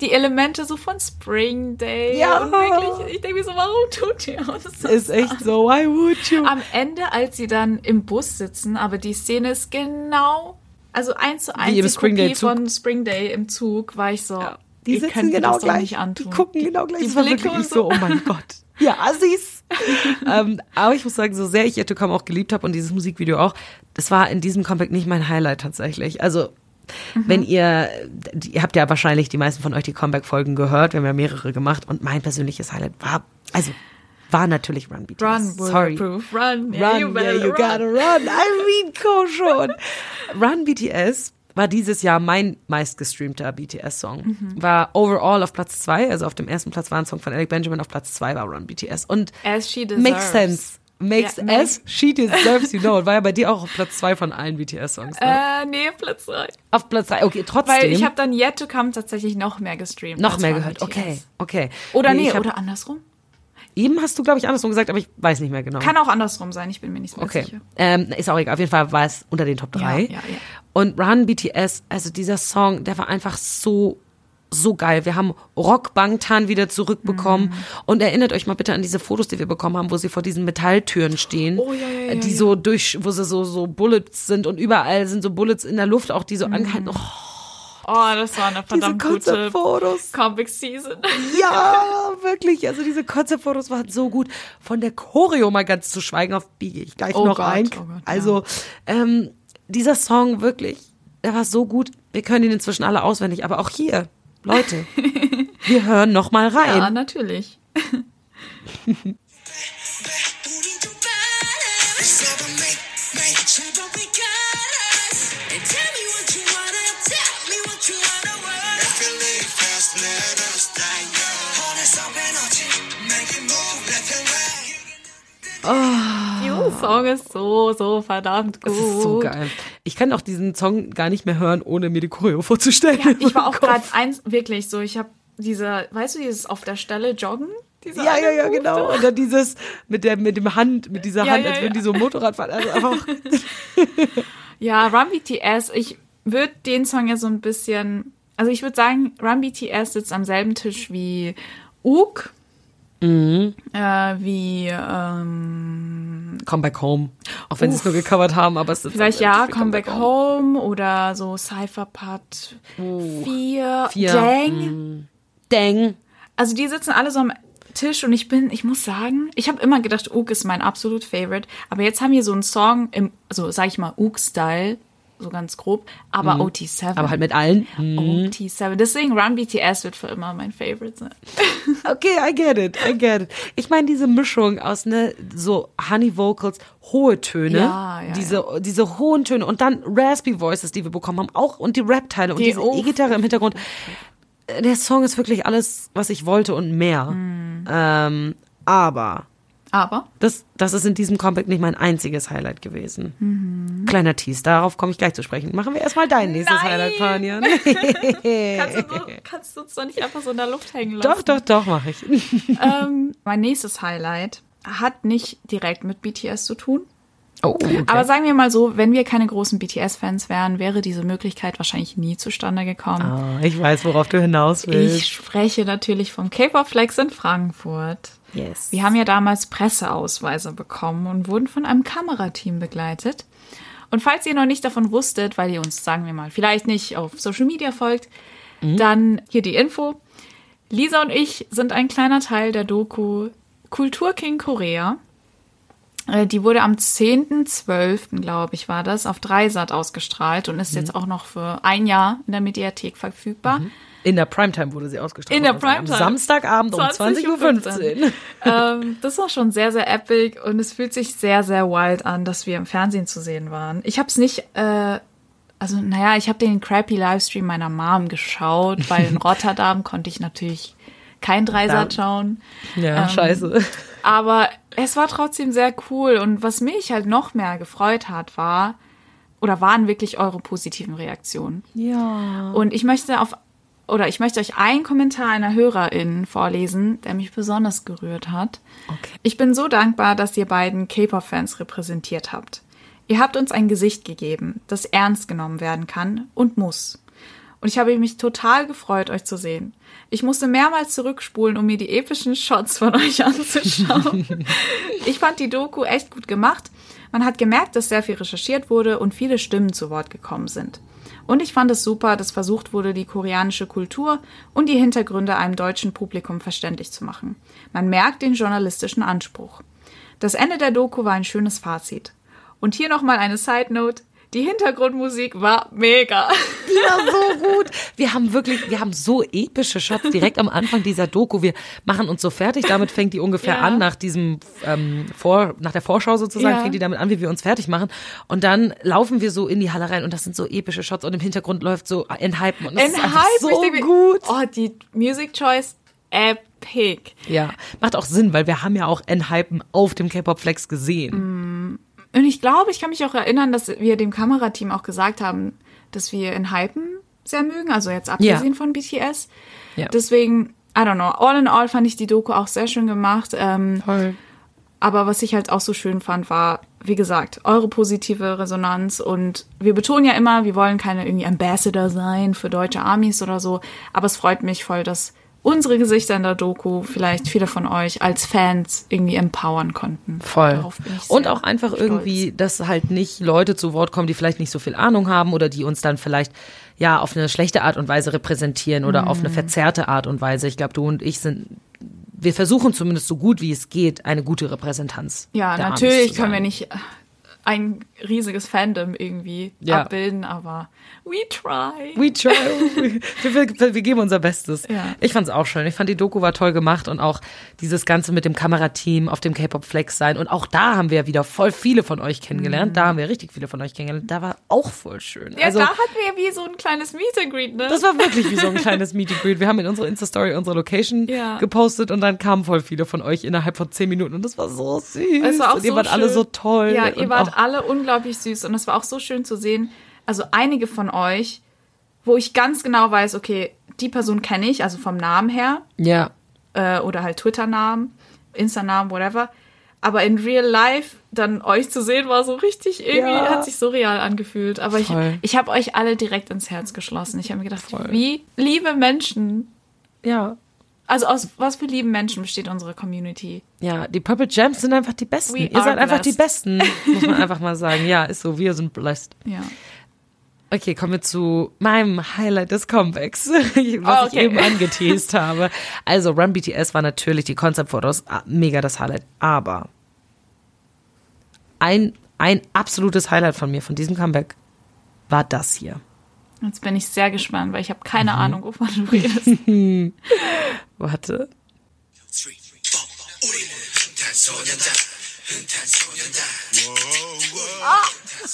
die Elemente so von Spring Day. Ja. Und wirklich, ich denke mir so, warum tut ihr das? Ist echt so, why would you? Am Ende, als sie dann im Bus sitzen, aber die Szene ist genau, also eins zu eins Wie die Spring Day Kopie Zug. von Spring Day im Zug, war ich so, Die ihr sitzen genau gleich. Die gucken genau gleich. Die das war wirklich so, oh mein Gott. (laughs) Ja, Assis. (laughs) ähm, aber ich muss sagen, so sehr ich Yet to Come auch geliebt habe und dieses Musikvideo auch, das war in diesem Comeback nicht mein Highlight tatsächlich. Also, wenn ihr, die, ihr habt ja wahrscheinlich die meisten von euch die Comeback-Folgen gehört, wir haben ja mehrere gemacht und mein persönliches Highlight war, also, war natürlich Run BTS. Run, Sorry. Bulletproof, run, yeah, Run, you yeah, you run. gotta run. I mean, komm schon. (laughs) Run BTS war dieses Jahr mein meistgestreamter BTS-Song. Mhm. War overall auf Platz zwei, also auf dem ersten Platz war ein Song von Alec Benjamin, auf Platz zwei war Run BTS. Und As she deserves. makes sense. Makes make- as she deserves, you know. Und war ja bei dir auch auf Platz zwei von allen BTS-Songs. Ne? Äh, nee, Platz drei. auf Platz drei, okay, trotzdem. Weil ich habe dann Yet to Come tatsächlich noch mehr gestreamt. noch mehr gehört. BTS. Okay, okay. Oder nee, hab, oder andersrum. Eben hast du, glaube ich, andersrum gesagt, aber ich weiß nicht mehr genau. Kann auch andersrum sein, ich bin mir nicht mehr Okay. sicher. Ähm, ist auch egal. Auf jeden Fall war es unter den Top 3. Ja, ja, ja. Und Run BTS, also dieser Song, der war einfach so, so geil. Wir haben Rock Bangtan wieder zurückbekommen. Mhm. Und erinnert euch mal bitte an diese Fotos, die wir bekommen haben, wo sie vor diesen Metalltüren stehen. Oh, ja, ja, ja, Die ja. so durch, wo sie so, so Bullets sind und überall sind so Bullets in der Luft, auch die so angehalten. Oh, Oh, das war eine diese verdammt gute Konzeptfotos. Comic Season. (laughs) Ja, wirklich. Also diese Konzeptfotos waren so gut. Von der Choreo mal ganz zu schweigen, auf biege ich gleich Oh noch Gott, ein. oh Gott, ja. also ähm, dieser Song wirklich, der war so gut. Wir können ihn inzwischen alle auswendig, aber auch hier, Leute, (laughs) wir hören noch mal rein. Ja, natürlich. (laughs) Song ist so, so verdammt gut. Das ist so geil. Ich kann auch diesen Song gar nicht mehr hören, ohne mir die Choreo vorzustellen. Ja, ich war auch gerade eins, wirklich so, ich habe diese, weißt du, dieses auf der Stelle joggen? Ja, ja, ja, Move genau. dann dieses mit der mit dem Hand, mit dieser Ja, Hand, ja, als würden die so Motorrad fahren. Also (laughs) einfach Ja, Run BTS, ich würde den Song ja so ein bisschen, also ich würde sagen, Run BTS sitzt am selben Tisch wie Ook, Mhm. äh, wie, ähm, Come Back Home. Auch wenn sie es nur gecovert haben, aber es ist vielleicht ja, Come Back Home oder so Cypher Part 4, Vier. Dang. Dang. Also die sitzen alle so am Tisch und ich bin, ich muss sagen, ich habe immer gedacht, Ook ist mein absolut Favorite, aber jetzt haben wir so einen Song im, also sag ich mal, Ook-Style so ganz grob. Aber OT7. Mhm. Aber halt mit allen. OT7. Deswegen Run BTS wird für immer mein Favorite sein. (laughs) Okay, I get it, I get it. Ich meine, diese Mischung aus ne, so Honey Vocals, hohe Töne, Ja, ja, diese, diese hohen Töne und dann Raspy Voices, die wir bekommen haben, auch und die Rap-Teile und Die diese E-Gitarre im Hintergrund. Der Song ist wirklich alles, was ich wollte und mehr. Mhm. Ähm, aber Aber das, das ist in diesem Comeback nicht mein einziges Highlight gewesen. Mhm. Kleiner Tease, darauf komme ich gleich zu sprechen. Machen wir erstmal dein nächstes Nein! Highlight, Fanian. (laughs) (laughs) kannst du, so, kannst du uns doch nicht einfach so in der Luft hängen lassen. doch, doch, doch, mache ich. (laughs) Ähm, mein nächstes Highlight hat nicht direkt mit BTS zu tun. Oh, okay. Aber sagen wir mal so, wenn wir keine großen BTS-Fans wären, wäre diese Möglichkeit wahrscheinlich nie zustande gekommen. Ah, ich weiß, worauf du hinaus willst. Ich spreche natürlich vom K-Pop Flex in Frankfurt. Yes. Wir haben ja damals Presseausweise bekommen und wurden von einem Kamerateam begleitet. Und falls ihr noch nicht davon wusstet, weil ihr uns, sagen wir mal, vielleicht nicht auf Social Media folgt, dann hier die Info. Lisa und ich sind ein kleiner Teil der Doku Kultur King Korea. Äh, Die wurde am 10.12., glaube ich, war das, auf Dreisat ausgestrahlt und ist jetzt auch noch für ein Jahr in der Mediathek verfügbar. In der Primetime wurde sie ausgestrahlt. In der Primetime. Samstagabend um 20.15 Uhr. (laughs) ähm, das war schon sehr, sehr epic und es fühlt sich sehr, sehr wild an, dass wir im Fernsehen zu sehen waren. Ich habe es nicht, äh, also naja, ich habe den crappy Livestream meiner Mom geschaut, weil in (laughs) Rotterdam konnte ich natürlich kein Dreisat schauen. Ja, Ähm, scheiße. Aber es war trotzdem sehr cool und was mich halt noch mehr gefreut hat, war, oder waren wirklich eure positiven Reaktionen. Ja. Und ich möchte auf oder ich möchte euch einen Kommentar einer Hörerin vorlesen, der mich besonders gerührt hat. Okay. Ich bin so dankbar, dass ihr beiden K-Pop-Fans repräsentiert habt. Ihr habt uns ein Gesicht gegeben, das ernst genommen werden kann und muss. Und ich habe mich total gefreut, euch zu sehen. Ich musste mehrmals zurückspulen, um mir die epischen Shots von euch (laughs) anzuschauen. ich fand die Doku echt gut gemacht. Man hat gemerkt, dass sehr viel recherchiert wurde und viele Stimmen zu Wort gekommen sind. Und ich fand es super, dass versucht wurde, die koreanische Kultur und die Hintergründe einem deutschen Publikum verständlich zu machen. Man merkt den journalistischen Anspruch. Das Ende der Doku war ein schönes Fazit. Und hier nochmal eine Side Note. Die Hintergrundmusik war mega. Die war so gut. Wir haben wirklich, wir haben so epische Shots direkt am Anfang dieser Doku. Wir machen uns so fertig. Damit fängt die ungefähr Ja. an, nach diesem ähm, Vor, nach der Vorschau sozusagen, Ja. fängt die damit an, wie wir uns fertig machen. Und dann laufen wir so in die Halle rein und das sind so epische Shots und im Hintergrund läuft so Enhypen und das ist In einfach Hype, so denke gut. Oh, die Music Choice epic. Ja, macht auch Sinn, weil wir haben ja auch Enhypen auf dem K-Pop Flex gesehen. Und ich glaube, ich kann mich auch erinnern, dass wir dem Kamerateam auch gesagt haben, dass wir in Hypen sehr mögen, also jetzt abgesehen von BTS. Ja. Deswegen, I don't know, all in all fand ich die Doku auch sehr schön gemacht. Ähm, Toll. aber was ich halt auch so schön fand, war, wie gesagt, eure positive Resonanz. Und wir betonen ja immer, wir wollen keine irgendwie Ambassador sein für deutsche Armies oder so. Aber es freut mich voll, dass unsere Gesichter in der Doku vielleicht viele von euch als Fans irgendwie empowern konnten. Voll. Und auch einfach stolz. irgendwie, dass halt nicht Leute zu Wort kommen, die vielleicht nicht so viel Ahnung haben oder die uns dann vielleicht ja auf eine schlechte Art und Weise repräsentieren oder auf Mhm. eine verzerrte Art und Weise. Ich glaube, du und ich sind, wir versuchen zumindest so gut wie es geht, eine gute Repräsentanz. Ja, der Amis natürlich können wir nicht ein riesiges Fandom irgendwie Ja. abbilden, aber we try. We try. wir, wir, wir geben unser Bestes. Ja. Ich fand's auch schön. Ich fand die Doku war toll gemacht und auch dieses Ganze mit dem Kamerateam auf dem K-Pop Flex sein. Und auch da haben wir wieder voll viele von euch kennengelernt. Da haben wir richtig viele von euch kennengelernt. Da war auch voll schön. Mhm. Ja, also, da hatten wir wie so ein kleines Meet and Greet, ne? das war wirklich wie so ein kleines Meet and Greet. Wir haben in unserer Insta-Story unsere Location Ja. gepostet und dann kamen voll viele von euch innerhalb von zehn Minuten und das war so süß. Es war auch und ihr so wart alle schön. so toll. Ja, ihr wart alle unglaublich süß und es war auch so schön zu sehen. Also einige von euch, wo ich ganz genau weiß, okay, die Person kenne ich, also vom Namen her Ja, äh, oder halt Twitter-Namen, Insta-Namen, whatever. Aber in real life dann euch zu sehen, war so richtig irgendwie, Ja. hat sich so real angefühlt. Aber ich, Voll. ich habe euch alle direkt ins Herz geschlossen. Ich habe mir gedacht, wie liebe Menschen, ja. Also aus was für lieben Menschen besteht unsere Community. Ja, die Purple Gems sind einfach die Besten. We Ihr seid einfach die. Besten, muss man einfach mal sagen. Ja, ist so, wir sind blessed. Ja. Okay, kommen wir zu meinem Highlight des Comebacks, (laughs) was Oh, ich okay. eben angeteased habe. Also Run BTS war natürlich die Konzeptfotos, ah, mega das Highlight. Aber ein, ein absolutes Highlight von mir, von diesem Comeback, war das hier. Jetzt bin ich sehr gespannt, weil ich habe keine Mhm. Ahnung, wovon du redest. (laughs) Warte.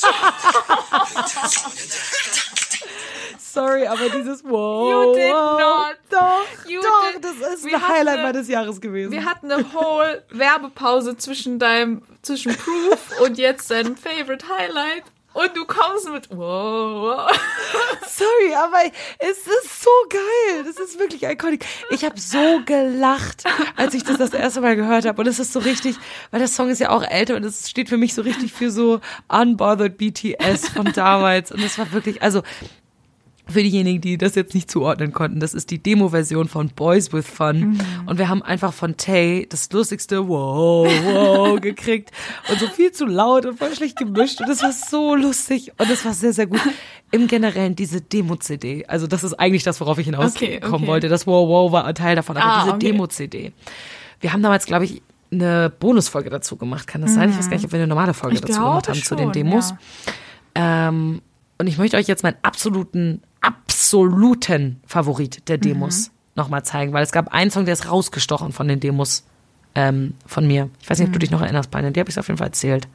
(laughs) Sorry, aber dieses Wow. You did not. Doch, you doch did. das ist wir ein Highlight eine, meines Jahres gewesen. Wir hatten eine whole Werbepause zwischen deinem, zwischen Proof und jetzt deinem Favorite Highlight. Und du kommst mit wow. Sorry, aber es ist so geil. Das ist wirklich iconic. Ich habe so gelacht, als ich das das erste Mal gehört habe. Und es ist so richtig, weil der Song ist ja auch älter und es steht für mich so richtig für so unbothered BTS von damals. Und es war wirklich, also für diejenigen, die das jetzt nicht zuordnen konnten, das ist die Demo-Version von Boys with Fun. Und wir haben einfach von Tay das lustigste Wow, wow (laughs) gekriegt. Und so viel zu laut und voll schlecht gemischt. Und es war so lustig. Und es war sehr, sehr gut. Im Generellen diese Demo-CD. Also das ist eigentlich das, worauf ich hinauskommen Okay, okay. wollte. Das Wow, wow war ein Teil davon. Aber Ah, diese okay. Demo-CD. Wir haben damals, glaube ich, eine Bonusfolge dazu gemacht. Kann das sein? Ich weiß gar nicht, ob wir eine normale Folge Ich dazu gemacht haben zu den schon, Demos. ja. Ähm, und ich möchte euch jetzt meinen absoluten, absoluten Favorit der Demos nochmal zeigen, weil es gab einen Song, der ist rausgestochen von den Demos ähm, von mir. Ich weiß nicht, ob du dich noch erinnerst, Beine. Die habe ich auf jeden Fall erzählt.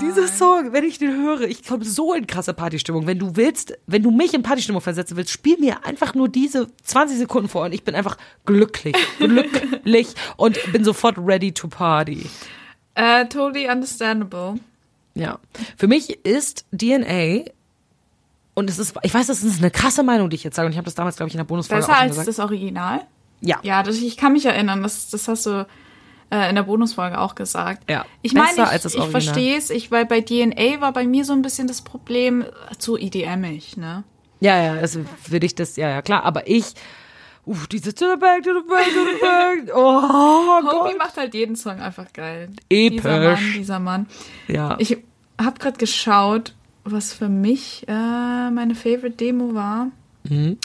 Dieser Song, wenn ich den höre, ich komme so in krasse Partystimmung. Wenn du willst, wenn du mich in Partystimmung versetzen willst, spiel mir einfach nur diese 20 Sekunden vor und ich bin einfach glücklich, (laughs) glücklich und bin sofort ready to party. Äh, totally understandable. Ja. Für mich ist DNA und es ist, ich weiß, das ist eine krasse Meinung, die ich jetzt sage und ich habe das damals, glaube ich, in der Bonusfolge Besser auch schon als gesagt. das Original? ja. Ja, das, ich kann mich erinnern, das, das hast du äh, in der Bonusfolge auch gesagt. Ja, Ich meine, besser ich, als das ich verstehe es, ich, weil bei DNA war bei mir so ein bisschen das Problem äh, zu EDM-ig, ne? Ja, ja, also würde ich das, ja, ja, klar, aber ich, uff, diese to the back, to the back, to the back, oh Hobie Gott. macht halt jeden Song einfach geil. Episch. Dieser Mann, dieser Mann. Ja. Ich habe gerade geschaut, was für mich äh, meine Favorite Demo war.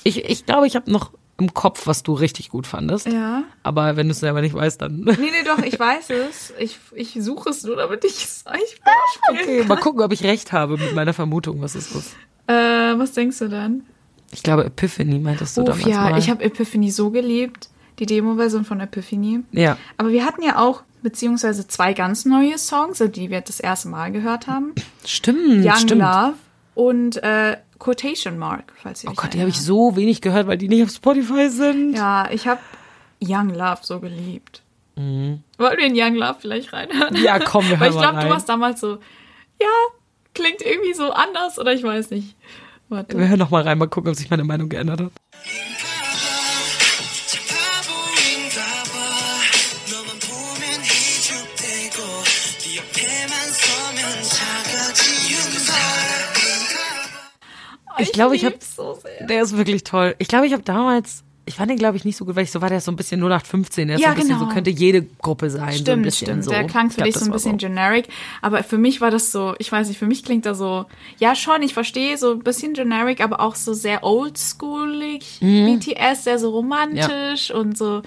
Ich, ich glaube, ich habe noch im Kopf, was du richtig gut fandest. Ja. Aber wenn du es selber nicht weißt, dann. Nee, nee, doch, ich weiß es. Ich, ich suche es nur, damit ich es euch vorspielen Okay, mal gucken, ob ich recht habe mit meiner Vermutung. Was ist das? Äh, was denkst du dann? Ich glaube, Epiphany meintest du Uff, damals ja, mal. ich habe Epiphany so geliebt. Die Demo-Version von Epiphany. ja. Aber wir hatten ja auch beziehungsweise zwei ganz neue Songs, die wir das erste Mal gehört haben. Stimmt, Young stimmt. Love und äh, Quotation Mark, falls ihr Oh Gott, die habe ich so wenig gehört, weil die nicht auf Spotify sind. Ja, ich habe Young Love so geliebt. Wollen wir in Young Love vielleicht reinhören? Mhm. Ja, komm, wir (laughs) Weil hören ich mal glaube, du warst damals so, ja, klingt irgendwie so anders oder ich weiß nicht. Warte. Wir hören noch mal rein, mal gucken, ob sich meine Meinung geändert hat. 봐 Ich glaube, ich habe so sehr. Der ist wirklich toll. Ich glaube, ich habe damals, ich fand den, glaube ich, nicht so gut, weil ich so war, der ist so ein bisschen 0815. Der ist Ja, so ein bisschen genau. so, könnte jede Gruppe sein. so ein Stimmt, bisschen stimmt. so. Der klang Ich für glaub, dich so ein bisschen generic. Aber für mich war das so, ich weiß nicht, für mich klingt er so, ja schon, ich verstehe, so ein bisschen generic, aber auch so sehr oldschoolig. Mhm. BTS, sehr so romantisch und so,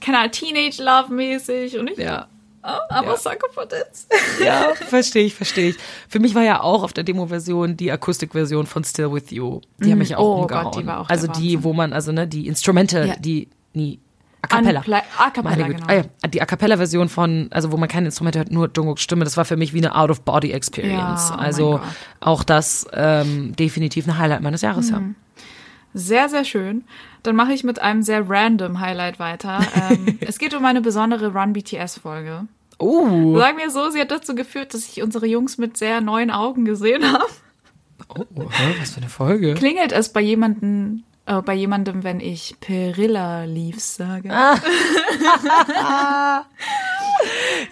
keine Ahnung, Teenage-Love-mäßig. Und ich, Ja. Oh, I'm Ja. a sucker for this. Ja, verstehe ich, verstehe ich. Für mich war ja auch auf der Demo-Version die Akustikversion von Still With You. Die hat mich auch Oh umgehauen. Gott, die war auch also die, wo man, also ne, die Instrumente, Ja. die, nie, A Cappella. A Cappella, genau. Ah, ja. Die A Cappella-Version von, also wo man keine Instrumente hört, nur Jungkooks Stimme, das war für mich wie eine Out-of-Body-Experience. Ja, oh also auch das ähm, definitiv ein Highlight meines Jahres, ja. Sehr, sehr schön. Dann mache ich mit einem sehr random Highlight weiter. (laughs) Ähm, es geht um eine besondere Run BTS-Folge. Oh, Sagen wir so, sie hat dazu geführt, dass ich unsere Jungs mit sehr neuen Augen gesehen habe. oh was für eine Folge. Klingelt es bei jemandem, äh, bei jemandem, wenn ich Perilla Leaves sage? (laughs)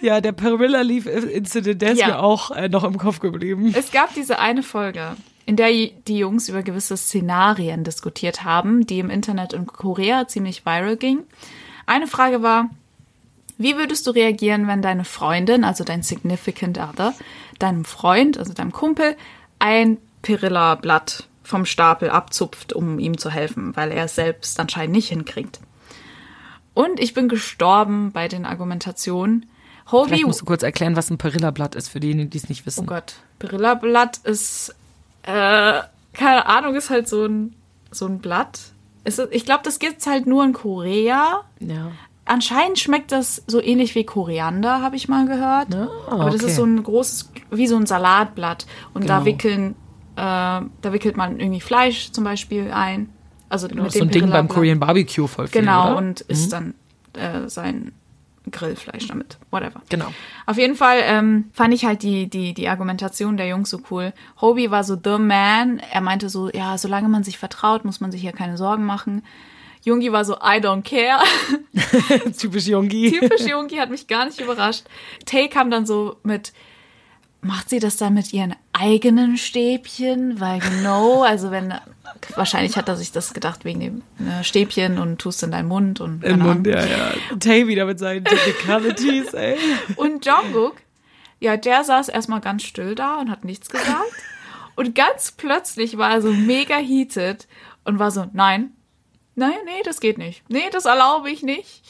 Ja, der Perilla Leaf Incident, der ist Ja. mir auch äh, noch im Kopf geblieben. Es gab diese eine Folge, in der die Jungs über gewisse Szenarien diskutiert haben, die im Internet in Korea ziemlich viral ging. Eine Frage war, Wie würdest du reagieren, wenn deine Freundin, also dein Significant Other, deinem Freund, also deinem Kumpel, ein Pirilla-Blatt vom Stapel abzupft, um ihm zu helfen, weil er es selbst anscheinend nicht hinkriegt? Und ich bin gestorben bei den Argumentationen. Hobie, Vielleicht musst du kurz erklären, was ein Perilla-Blatt ist, für diejenigen, die es nicht wissen. Oh Gott. Perilla-Blatt ist, äh, keine Ahnung, ist halt so ein, so ein Blatt. Ist, ich glaube, das gibt's halt nur in Korea. Ja. Anscheinend schmeckt das so ähnlich wie Koriander, habe ich mal gehört. Ah, Aber das okay. ist so ein großes, wie so ein Salatblatt. Und da Genau. wickeln, äh, da wickelt man irgendwie Fleisch zum Beispiel ein. Also Das mit ist so ein Ding beim. Korean Barbecue voll viel, Genau, oder? und isst dann äh, sein Grillfleisch damit. Whatever. Genau. Auf jeden Fall ähm, fand ich halt die, die, die Argumentation der Jungs so cool. Hobie war so the man. Er meinte so, ja, solange man sich vertraut, muss man sich ja keine Sorgen machen. Jungi war so, I don't care. (laughs) Typisch Yongi. Typisch Jungi, hat mich gar nicht überrascht. Tay kam dann so mit, macht sie das dann mit ihren eigenen Stäbchen? Weil genau, also wenn, wahrscheinlich hat er sich das gedacht wegen dem äh, Stäbchen und tust in deinen Mund und Im Mund, ja, ja. Tay wieder mit seinen Technicalities, ey. Und Jungkook, ja, der saß erstmal ganz still da und hat nichts gesagt. Und ganz plötzlich war er so mega heated und war so, nein, nein, nee, das geht nicht. Nee, das erlaube ich nicht.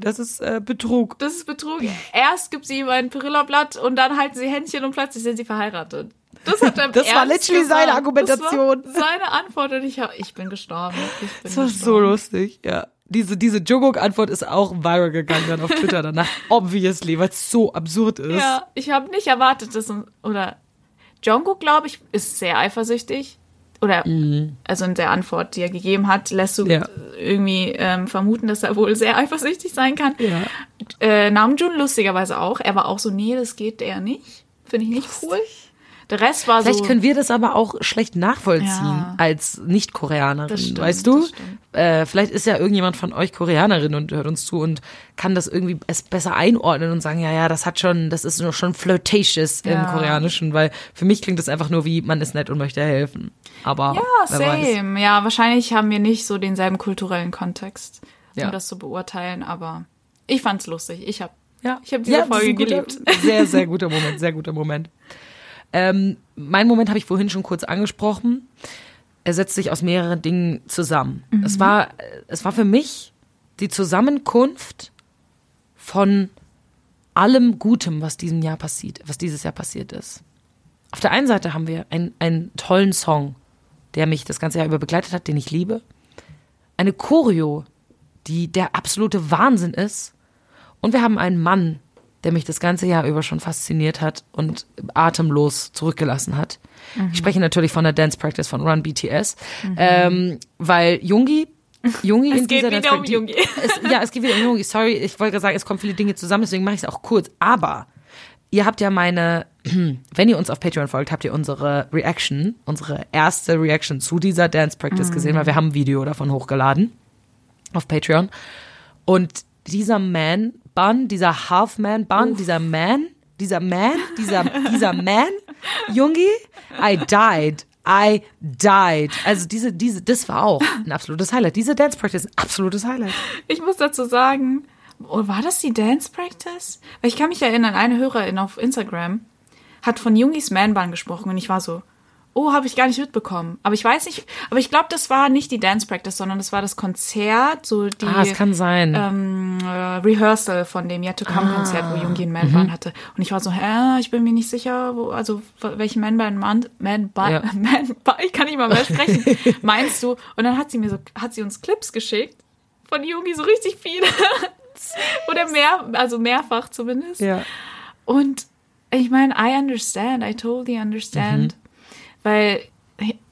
Das ist äh, Betrug. Das ist Betrug. Erst gibt sie ihm ein Perilla-Blatt und dann halten sie Händchen und plötzlich sind sie verheiratet. Das, hat er (laughs) Das war literally seine gesagt. Argumentation. (laughs) Seine Antwort und ich, hab, ich bin gestorben. Ich bin Das war so gestorben. lustig, ja. Diese, diese Jungkook-Antwort ist auch viral gegangen dann auf Twitter danach. (laughs) Obviously, weil es so absurd ist. Ja, ich habe nicht erwartet, dass oder Jungkook, glaube ich, ist sehr eifersüchtig. Oder also in der Antwort, die er gegeben hat, lässt du Mhm. Ja. irgendwie ähm, vermuten, dass er wohl sehr eifersüchtig sein kann. Ja. Äh, Namjoon lustigerweise auch. Er war auch so, nee, das geht eher nicht. Finde ich nicht cool. Der Rest war Vielleicht so. können wir das aber auch schlecht nachvollziehen Ja. als Nicht-Koreanerin, stimmt, weißt du? Äh, vielleicht ist ja irgendjemand von euch Koreanerin und hört uns zu und kann das irgendwie es besser einordnen und sagen, ja, ja, das hat schon, das ist nur schon flirtatious im Ja. Koreanischen, weil für mich klingt das einfach nur wie, man ist nett und möchte helfen. Aber ja, wer weiß. same. Ja, wahrscheinlich haben wir nicht so denselben kulturellen Kontext, um Ja. das zu beurteilen, aber ich fand's lustig. Ich habe Ja, Ich hab diese ist Folge geliebt. Sehr, sehr (laughs) guter Moment, sehr guter Moment. Ähm, mein Moment habe ich vorhin schon kurz angesprochen. Er setzt sich aus mehreren Dingen zusammen. Mhm. Es war, es war für mich die Zusammenkunft von allem Gutem, was diesem Jahr passiert, was dieses Jahr passiert ist. Auf der einen Seite haben wir einen, einen tollen Song, der mich das ganze Jahr über begleitet hat, den ich liebe. Eine Choreo, die der absolute Wahnsinn ist. Und wir haben einen Mann, der mich das ganze Jahr über schon fasziniert hat und atemlos zurückgelassen hat. Ich spreche natürlich von der Dance Practice von Run BTS, ähm, weil Jungi, Jungi (laughs) Es in geht dieser wieder Dance um Jungi. Es, ja, es geht wieder um Jungi. Sorry, ich wollte gerade sagen, es kommen viele Dinge zusammen, deswegen mache ich es auch kurz. Aber ihr habt ja meine, (clears throat) wenn ihr uns auf Patreon folgt, habt ihr unsere Reaction, unsere erste Reaction zu dieser Dance Practice gesehen, weil wir haben ein Video davon hochgeladen auf Patreon. Und dieser Man Bun, dieser Half Man Bun, dieser Man, dieser Man, dieser, dieser Man, Jungi, I died. I died. Also diese, diese, das war auch ein absolutes Highlight. Diese Dance Practice ein absolutes Highlight. Ich muss dazu sagen, oh, war das die Dance Practice? Weil ich kann mich erinnern, eine Hörerin auf Instagram hat von Jungis Man-Bun gesprochen und ich war so, oh, habe ich gar nicht mitbekommen. Aber ich weiß nicht, aber ich glaube, das war nicht die Dance Practice, sondern das war das Konzert, so die ah, es kann sein. ähm, äh, Rehearsal von dem Yet to Come Konzert, wo Jungi einen Man-Bun hatte. Und ich war so, hä, ich bin mir nicht sicher, wo, also welchen Man-Bun, Man, Man-Bun, Ja. (laughs) Man-Bun, ich kann nicht mal mehr sprechen, (laughs) meinst du? Und dann hat sie mir so, hat sie uns Clips geschickt von Jungi, so richtig viele. (laughs) Oder mehr, also mehrfach zumindest. ja. Und ich meine, I understand, I totally understand. Weil,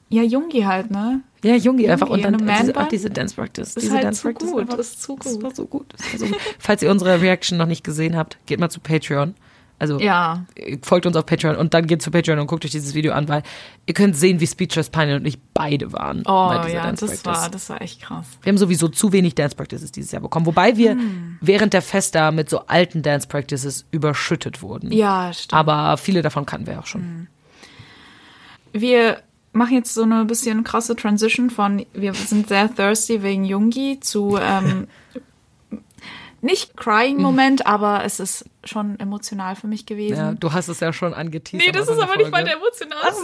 ja, Jungi halt, ne? Ja, Jungi einfach. Und dann diese, auch diese Dance Practice. ist diese halt Dance zu Practice gut, einfach- ist zu Das gut. war so gut. Das war so gut. (laughs) Falls ihr unsere Reaction noch nicht gesehen habt, geht mal zu Patreon. Also Ja. folgt uns auf Patreon und dann geht zu Patreon und guckt euch dieses Video an, weil ihr könnt sehen, wie Speechless Pine und ich beide waren Oh bei dieser ja, Dance das Practice. war, das war echt krass. Wir haben sowieso zu wenig Dance Practices dieses Jahr bekommen, wobei wir Hm. während der Festa mit so alten Dance Practices überschüttet wurden. Ja, stimmt. Aber viele davon kannten wir auch schon. Wir machen jetzt so eine bisschen krasse Transition von wir sind sehr thirsty wegen Jungi zu ähm, (laughs) nicht Crying-Moment, aber es ist schon emotional für mich gewesen. Ja, du hast es ja schon angeteasert. nee, das ist aber nicht mal der emotionalste.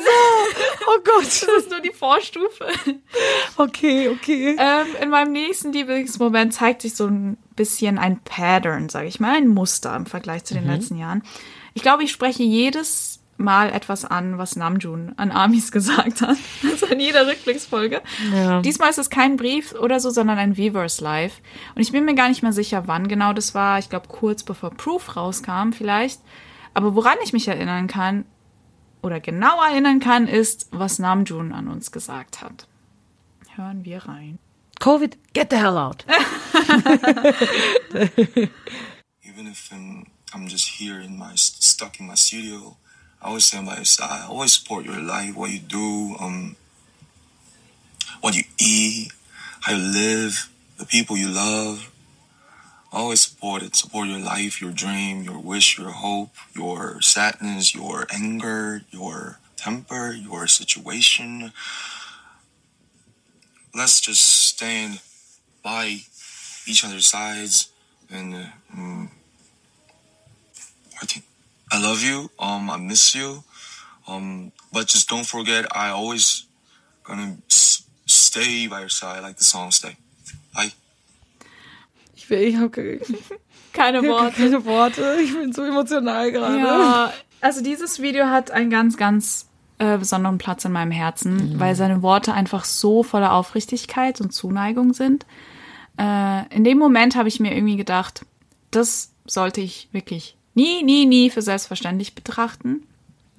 Oh (laughs) Gott. Das ist nur die Vorstufe. Okay, okay. Ähm, in meinem nächsten Lieblingsmoment zeigt sich so ein bisschen ein Pattern, sage ich mal, ein Muster im Vergleich zu den letzten Jahren. Ich glaube, ich spreche jedes Mal etwas an, was Namjoon an Amis (laughs) gesagt hat. Also in jeder Rückblicksfolge. Ja. Diesmal ist es kein Brief oder so, sondern ein Weverse Live. Und ich bin mir gar nicht mehr sicher, wann genau das war. Ich glaube, kurz bevor Proof rauskam vielleicht. Aber woran ich mich erinnern kann oder genau erinnern kann, ist, was Namjoon an uns gesagt hat. Hören wir rein. Covid, get the hell out. (laughs) even if um, I'm just here in my stuck in my studio, I always stand by your side. I always support your life, what you do, um, what you eat, how you live, the people you love. I always support it. Support your life, your dream, your wish, your hope, your sadness, your anger, your temper, your situation. Let's just stand by each other's sides and mm, I think I love you. Um, I miss you. Um, but just don't forget, I always gonna stay by your side, like the song "Stay." Bye. Ich, will- ich habe (laughs) Keine Worte. keine Worte. Ich bin so emotional gerade. Ja, also dieses Video hat einen ganz, ganz äh, besonderen Platz in meinem Herzen, weil seine Worte einfach so voller Aufrichtigkeit und Zuneigung sind. Äh, in dem Moment habe ich mir irgendwie gedacht, das sollte ich wirklich nie, nie, nie für selbstverständlich betrachten.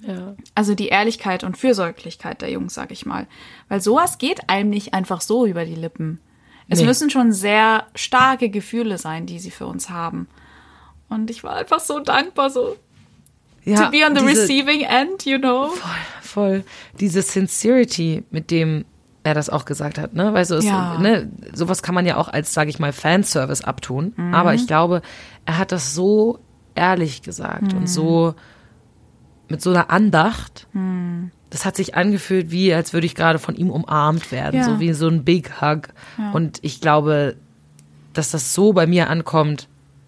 Ja. Also die Ehrlichkeit und Fürsorglichkeit der Jungs, sag ich mal. Weil sowas geht einem nicht einfach so über die Lippen. Es Nee. müssen schon sehr starke Gefühle sein, die sie für uns haben. Und ich war einfach so dankbar, so Ja, to be on the diese- receiving end, you know? voll diese Sincerity, mit dem er das auch gesagt hat, ne? Weißt du, es, Ja. ne, sowas kann man ja auch als, sage ich mal, Fanservice abtun. Mhm. Aber ich glaube, er hat das so ehrlich gesagt Mhm. und so mit so einer Andacht. Mhm. Das hat sich angefühlt, wie als würde ich gerade von ihm umarmt werden, Ja. so wie so ein Big Hug. Und ich glaube, dass das so bei mir ankommt,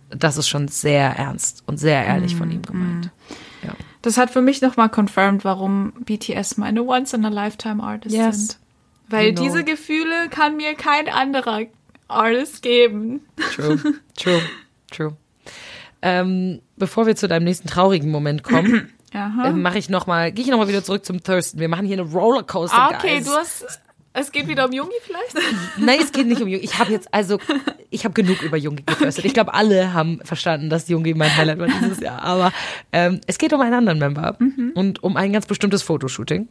das ist schon sehr ernst und sehr ehrlich von ihm gemeint. Ja. Das hat für mich nochmal confirmed, warum BTS meine Once-in-a-Lifetime-Artist Yes. sind. Weil know. diese Gefühle kann mir kein anderer Artist geben. True, true, (laughs) true. Ähm, bevor wir zu deinem nächsten traurigen Moment kommen, (clears throat) äh, mache ich noch mal, gehe ich noch mal wieder zurück zum Thurston. Wir machen hier eine Rollercoaster. Ah, okay, Guys. du hast. Es geht wieder um Jungi vielleicht? (laughs) Nein, es geht nicht um Jungi. Ich habe jetzt also, ich habe genug über Jungi gethurstet. Ich glaube, alle haben verstanden, dass Jungi mein Highlight war dieses Jahr. Aber ähm, es geht um einen anderen Member und um ein ganz bestimmtes Fotoshooting.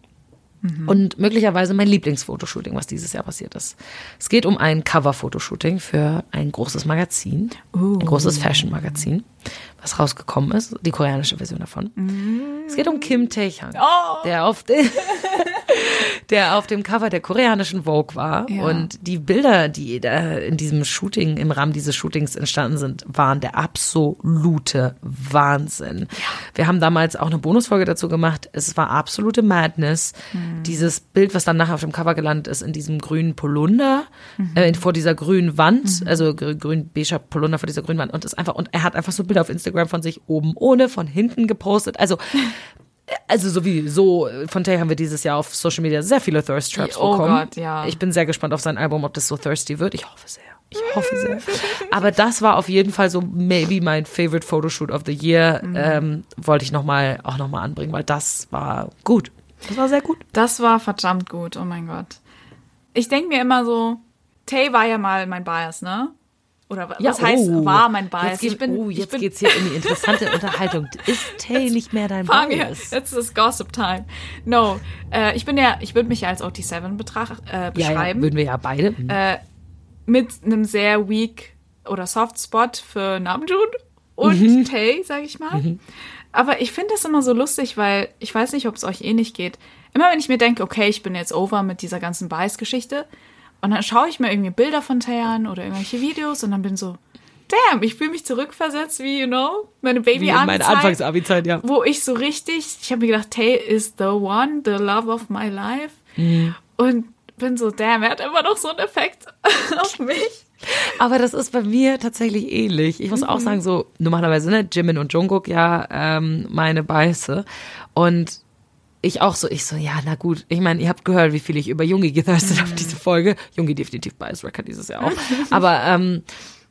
Und möglicherweise mein Lieblingsfotoshooting, was dieses Jahr passiert ist. Es geht um ein Cover-Fotoshooting für ein großes Magazin, ein großes Fashion-Magazin, was rausgekommen ist, die koreanische Version davon. Es geht um Kim Tae-hyung, der auf (laughs) der auf dem Cover der koreanischen Vogue war. Ja. Und die Bilder, die da in diesem Shooting, im Rahmen dieses Shootings entstanden sind, waren der absolute Wahnsinn. Wir haben damals auch eine Bonusfolge dazu gemacht. Es war absolute Madness. Dieses Bild, was dann nachher auf dem Cover gelandet ist, in diesem grünen Polunder, äh, vor dieser grünen Wand, also gr- grün-beiger Polunder vor dieser grünen Wand. Und das einfach, und er hat einfach so Bilder auf Instagram von sich oben ohne, von hinten gepostet. Also, also sowieso, von Tay haben wir dieses Jahr auf Social Media sehr viele Thirst Traps Oh bekommen. Gott, ja. Ich bin sehr gespannt auf sein Album, ob das so thirsty wird. Ich hoffe sehr. Ich (laughs) hoffe sehr. Aber das war auf jeden Fall so maybe mein favorite Photoshoot of the year. Mhm. Ähm, wollte ich noch mal, auch nochmal anbringen, weil das war gut. Das war sehr gut. Das war verdammt gut, oh mein Gott. Ich denke mir immer so, Tay war ja mal mein Bias, ne? Oder wa- was heißt, oh. war mein Bias? Jetzt, geht, ich bin, oh, ich jetzt bin, geht's hier in die interessante Unterhaltung. (laughs) Ist Tay nicht mehr dein Bias? jetzt ist Gossip Time. No, äh, ich bin ja, ich würde mich ja als OT7 betracht, äh, Ja, ja, beschreiben. würden wir ja beide. Mhm. mit einem sehr weak oder soft Spot für Namjoon und Mhm. Tay, sag ich mal. Aber ich finde das immer so lustig, weil ich weiß nicht, ob es euch ähnlich geht. Immer wenn ich mir denke, okay, ich bin jetzt over mit dieser ganzen Bias-Geschichte und dann schaue ich mir irgendwie Bilder von Tay an oder irgendwelche Videos und dann bin so, damn, ich fühle mich zurückversetzt, wie, you know, meine Wie in meiner Baby-Abi-Zeit Anfangs-Abi-Zeit, ja. wo ich so richtig, ich habe mir gedacht, Tay is the one, the love of my life. Mhm. Und bin so, damn, er hat immer noch so einen Effekt (laughs) auf mich. Aber das ist bei mir tatsächlich ähnlich. Ich muss auch sagen, so normalerweise, ne, Jimin und Jungkook ja ähm, meine Beiße. Und ich auch so, ich so, ja, na gut. Ich meine, ihr habt gehört, wie viel ich über Jungi gethirstet habe, diese Folge. Jungi definitiv Bias Record dieses Jahr auch. (laughs) Aber ähm,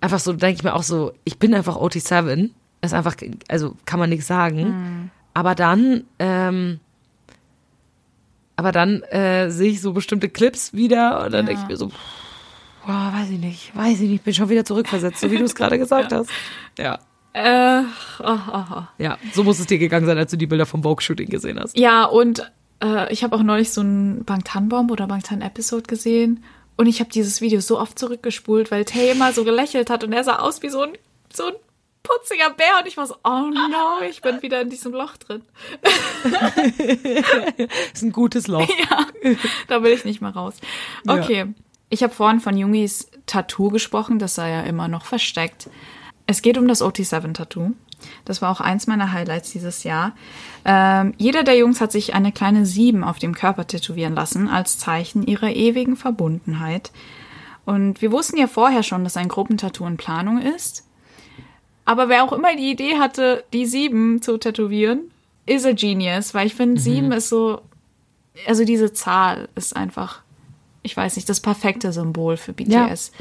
einfach so, denke ich mir auch so, ich bin einfach OT7. Ist einfach, also kann man nichts sagen. Aber dann, ähm, aber dann äh, sehe ich so bestimmte Clips wieder und dann denke ich mir so, boah, weiß ich nicht, weiß ich nicht, bin schon wieder zurückversetzt, so wie du es gerade gesagt (laughs) hast. Ja. Äh, oh, oh, oh. Ja, so muss es dir gegangen sein, als du die Bilder vom Vogue-Shooting gesehen hast. Ja, und äh, ich habe auch neulich so ein Bangtan-Bomb oder Bangtan-Episode gesehen. Und ich habe dieses Video so oft zurückgespult, weil Tay immer so gelächelt hat und er sah aus wie so ein, so ein putziger Bär. Und ich war so, oh no, ich bin wieder in diesem Loch drin. (laughs) ist ein gutes Loch. (laughs) ja, da will ich nicht mehr raus. Okay, ich habe vorhin von Jungis Tattoo gesprochen, das sei ja immer noch versteckt. Es geht um das OT7-Tattoo. Das war auch eins meiner Highlights dieses Jahr. Ähm, jeder der Jungs hat sich eine kleine Sieben auf dem Körper tätowieren lassen, als Zeichen ihrer ewigen Verbundenheit. Und wir wussten ja vorher schon, dass ein Gruppentattoo in Planung ist. Aber wer auch immer die Idee hatte, die Sieben zu tätowieren, ist a genius, weil ich finde, sieben ist so, also diese Zahl ist einfach, ich weiß nicht, das perfekte Symbol für BTS.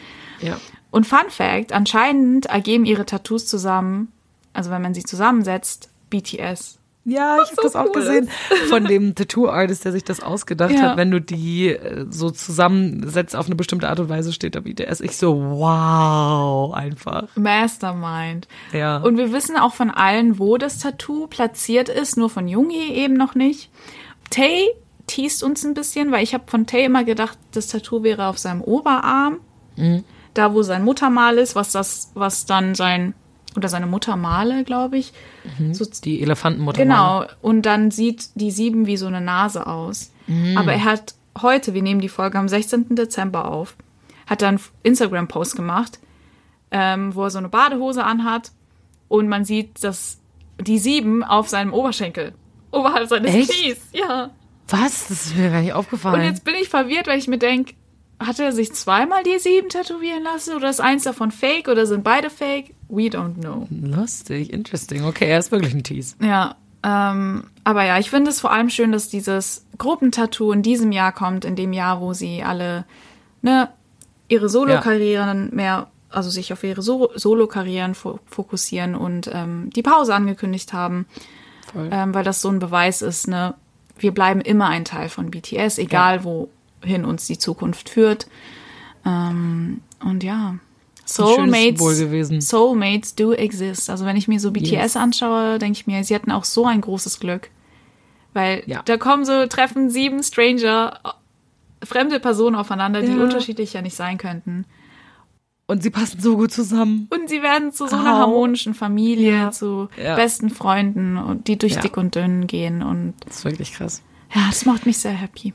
Ja. Und Fun Fact, anscheinend ergeben ihre Tattoos zusammen, also wenn man sie zusammensetzt, BTS. Ja, ich habe so das auch cool gesehen von dem Tattoo-Artist, der sich das ausgedacht Ja. hat. Wenn du die äh, so zusammensetzt auf eine bestimmte Art und Weise, steht da BTS. Ich so, wow, einfach. Mastermind. Ja. Und wir wissen auch von allen, wo das Tattoo platziert ist, nur von Jungi eben noch nicht. Tay teast uns ein bisschen, weil ich habe von Tay immer gedacht, das Tattoo wäre auf seinem Oberarm. Mhm. Da, wo sein Muttermal ist, was das, was dann sein, oder seine Muttermale, glaube ich. So Die Elefantenmutter. Genau. Und dann sieht die sieben wie so eine Nase aus. Aber er hat heute, wir nehmen die Folge am 16. Dezember auf, hat dann einen Instagram-Post gemacht, ähm, wo er so eine Badehose anhat und man sieht, dass die sieben auf seinem Oberschenkel, oberhalb seines Echt? Knies. Ja. Was? Das ist mir gar nicht aufgefallen. Und jetzt bin ich verwirrt, weil ich mir denke, hat er sich zweimal die sieben tätowieren lassen oder ist eins davon fake oder sind beide fake? We don't know. Lustig, interesting. Okay, er ist wirklich ein Tease. Ja, ähm, aber ja, ich finde es vor allem schön, dass dieses Gruppentattoo in diesem Jahr kommt, in dem Jahr, wo sie alle ne, ihre Solo-Karrieren mehr, also sich auf ihre so Solo-Karrieren fo fokussieren und ähm, die Pause angekündigt haben, ähm, weil das so ein Beweis ist, ne, wir bleiben immer ein Teil von BTS, egal wohin uns die Zukunft führt. Ähm, und ja. Soulmates. Soulmates do exist. Also wenn ich mir so BTS Yes. anschaue, denke ich mir, sie hatten auch so ein großes Glück. Weil Ja. da kommen so, treffen sieben Stranger, äh, fremde Personen aufeinander, die Ja. unterschiedlich ja nicht sein könnten. Und sie passen so gut zusammen. Und sie werden zu so einer Au. harmonischen Familie, Ja. zu Ja. besten Freunden, und die durch Ja. dick und dünn gehen. Und Das ist wirklich krass. ja, das macht mich sehr happy.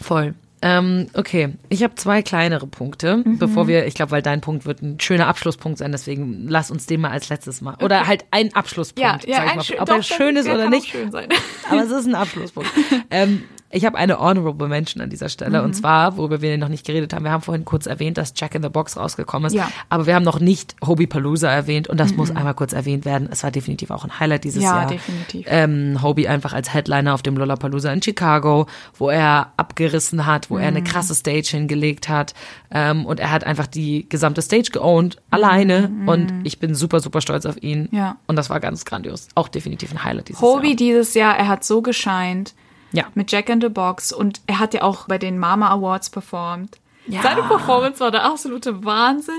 Voll. Ähm, okay, ich habe zwei kleinere Punkte, Mhm. bevor wir, ich glaube, weil dein Punkt wird ein schöner Abschlusspunkt sein, deswegen lass uns den mal als letztes mal. Oder halt ein Abschlusspunkt, sag ich mal. schön- ob doch, er schön ist der oder nicht. Schön sein. Aber es ist ein Abschlusspunkt. (laughs) ähm, ich habe eine Honorable Mention an dieser Stelle. Mhm. Und zwar, worüber wir noch nicht geredet haben, wir haben vorhin kurz erwähnt, dass Jack in the Box rausgekommen ist. Ja. Mhm. Aber wir haben noch nicht Hobie Palooza erwähnt. Und das muss einmal kurz erwähnt werden. Es war definitiv auch ein Highlight dieses Ja, Jahr. definitiv. Ähm, Hobie einfach als Headliner auf dem Lollapalooza in Chicago, wo er abgerissen hat, wo er Mhm. eine krasse Stage hingelegt hat. Ähm, und er hat einfach die gesamte Stage geowned, alleine. Und ich bin super, super stolz auf ihn. Mhm. Ja. Und das war ganz grandios. Auch definitiv ein Highlight dieses Jahr. Hobie dieses Jahr, er hat so gescheint Ja. mit Jack in the Box und er hat ja auch bei den Mama Awards performt. Ja. Seine Performance war der absolute Wahnsinn.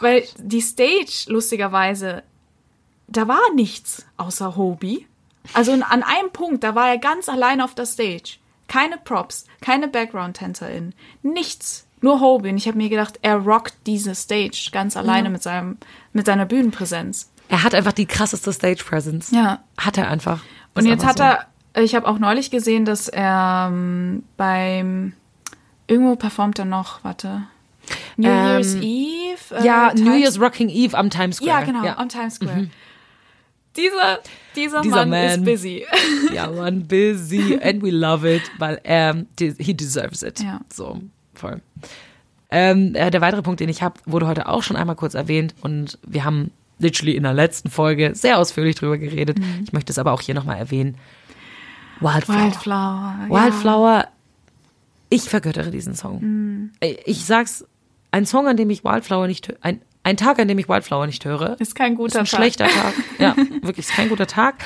weil die Stage, lustigerweise, da war nichts außer Hobie. Also an einem Punkt, da war er ganz allein auf der Stage. Keine Props, keine Background-Tänzerin, nichts. Nur Hobie. Und ich habe mir gedacht, er rockt diese Stage ganz alleine mit, seinem, mit seiner Bühnenpräsenz. Er hat einfach die krasseste Stage Presence. Ja. Hat er einfach. Und jetzt hat er, ich habe auch neulich gesehen, dass er ähm, beim, irgendwo performt er noch, warte, New Ähm, Year's Eve? Äh, Ja, New Year's Rocking Eve am Times Square. Ja, genau, am Times Square. Dieser, dieser, Dieser Mann, ist Man. busy. (laughs) Ja, man, busy and we love it, weil er, de- he deserves it. Ja. So, voll. Ähm, äh, der weitere Punkt, den ich habe, wurde heute auch schon einmal kurz erwähnt und wir haben literally in der letzten Folge sehr ausführlich drüber geredet. Ich möchte es aber auch hier nochmal erwähnen. Wildflower. Wildflower. ja. Wildflower, ich vergöttere diesen Song. Äh, Ich sag's, ein Song, an dem ich Wildflower nicht ein, ein Tag, an dem ich Wildflower nicht höre, Ist kein guter ist ein Tag. schlechter Tag. Ja, (laughs) wirklich ist kein guter Tag.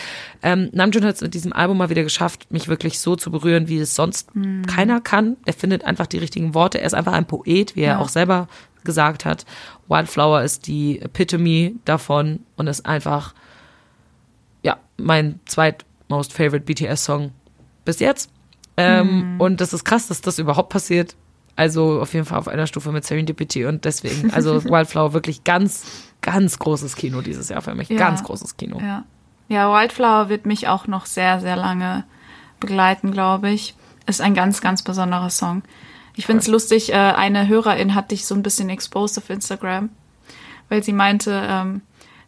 Ähm, Namjoon hat es mit diesem Album mal wieder geschafft, mich wirklich so zu berühren, wie es sonst Hm. keiner kann. Er findet einfach die richtigen Worte. Er ist einfach ein Poet, wie er Ja. auch selber gesagt hat. Wildflower ist die Epitome davon und ist einfach, ja, mein zweitmost favorite BTS-Song bis jetzt. Ähm, Und das ist krass, dass das überhaupt passiert. Also auf jeden Fall auf einer Stufe mit Serendipity und deswegen, (laughs) also Wildflower wirklich ganz, ganz großes Kino dieses Jahr für mich. Ja. Ganz großes Kino. Ja. ja, Wildflower wird mich auch noch sehr, sehr lange begleiten, glaube ich. Ist ein ganz, ganz besonderer Song. Ich finde es lustig, äh, eine Hörerin hat dich so ein bisschen exposed auf Instagram, weil sie meinte, ähm,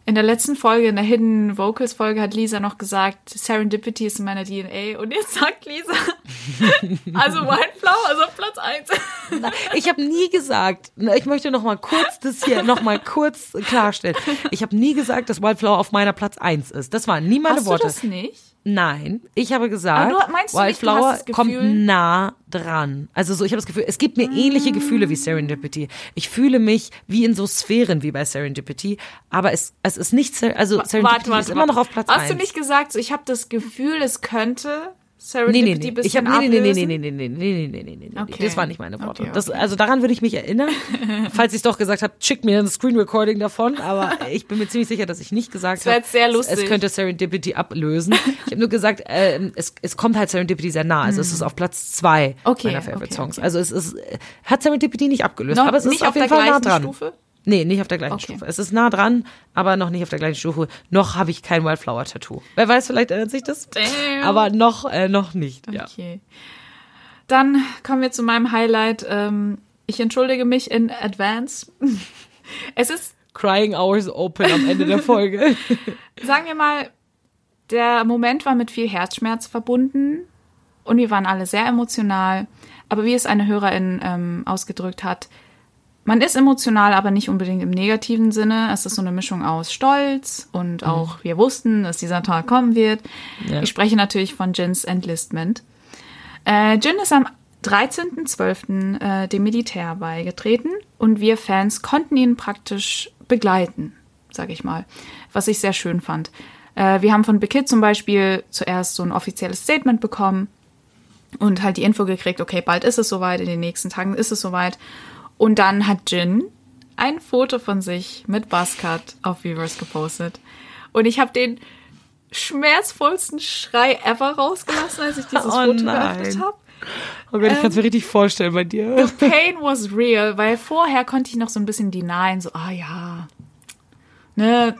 in der letzten Folge, in der Hidden Vocals Folge, hat Lisa noch gesagt, Serendipity ist in meiner DNA. Und jetzt sagt Lisa, (laughs) also Wildflower, also auf Platz 1. Ich habe nie gesagt, ich möchte noch mal kurz das hier noch mal kurz klarstellen. Ich habe nie gesagt, dass Wildflower auf meiner Platz 1 ist. Das waren nie meine Hast Worte. du das nicht? Nein, ich habe gesagt, du meinst du nicht, du hast Wildflower das Gefühl- kommt nah dran. Also so, ich habe das Gefühl, es gibt mir ähnliche Gefühle wie Serendipity. Ich fühle mich wie in so Sphären wie bei Serendipity, aber es, es ist nicht, also Serendipity ist immer noch auf Platz Hast 1. du nicht gesagt, so, ich habe das Gefühl, es könnte Nee, nee, Serendipity nee. bisschen Ich nee, nee, nee, nee, nee, nee, nee, nee, nee, nee, nee, nee. Okay. Das waren nicht meine Worte. Okay, Das, okay. also daran würde ich mich erinnern. (laughs) Falls ich es doch gesagt habe, schick mir ein Screen Recording davon. Aber (laughs) ich bin mir ziemlich sicher, dass ich nicht gesagt habe, es- könnte Serendipity ablösen. Ich habe nur gesagt, ähm, es, es kommt halt Serendipity sehr nah. Also es ist auf Platz zwei Hm. Okay, meiner Favorite Songs. Also es ist, äh, hat Serendipity nicht abgelöst, Noch aber es nicht ist auf auf jeden Fall nah dran. Stufe? Nee, nicht auf der gleichen Okay. Stufe. Es ist nah dran, aber noch nicht auf der gleichen Stufe. Noch habe ich kein Wildflower-Tattoo. Wer weiß, vielleicht ändert sich das. Damn. Aber noch, äh, noch nicht. Ja. Okay. Dann kommen wir zu meinem Highlight. Ähm, ich entschuldige mich in advance. (laughs) Es ist, Crying Hours Open am Ende der Folge. (laughs) (laughs) sagen wir mal, der Moment war mit viel Herzschmerz verbunden und wir waren alle sehr emotional. Aber wie es eine Hörerin ähm, ausgedrückt hat, man ist emotional, aber nicht unbedingt im negativen Sinne. Es ist so eine Mischung aus Stolz und auch wir wussten, dass dieser Tag kommen wird. Ja. Ich spreche natürlich von Jins Enlistment. Äh, Jin ist am 13.12. Äh, dem Militär beigetreten und wir Fans konnten ihn praktisch begleiten, sage ich mal, was ich sehr schön fand. Äh, wir haben von Big Hit zum Beispiel zuerst so ein offizielles Statement bekommen und halt die Info gekriegt, okay, bald ist es soweit, in den nächsten Tagen ist es soweit. Und dann hat Jin ein Foto von sich mit Buzzcut auf Weavers gepostet. Und ich habe den schmerzvollsten Schrei ever rausgelassen, als ich dieses (laughs) Oh Foto nein. geöffnet habe. Oh Gott, ich kann es mir richtig vorstellen bei dir. (laughs) Pain was real, weil vorher konnte ich noch so ein bisschen denyen, so, ah ja, ne,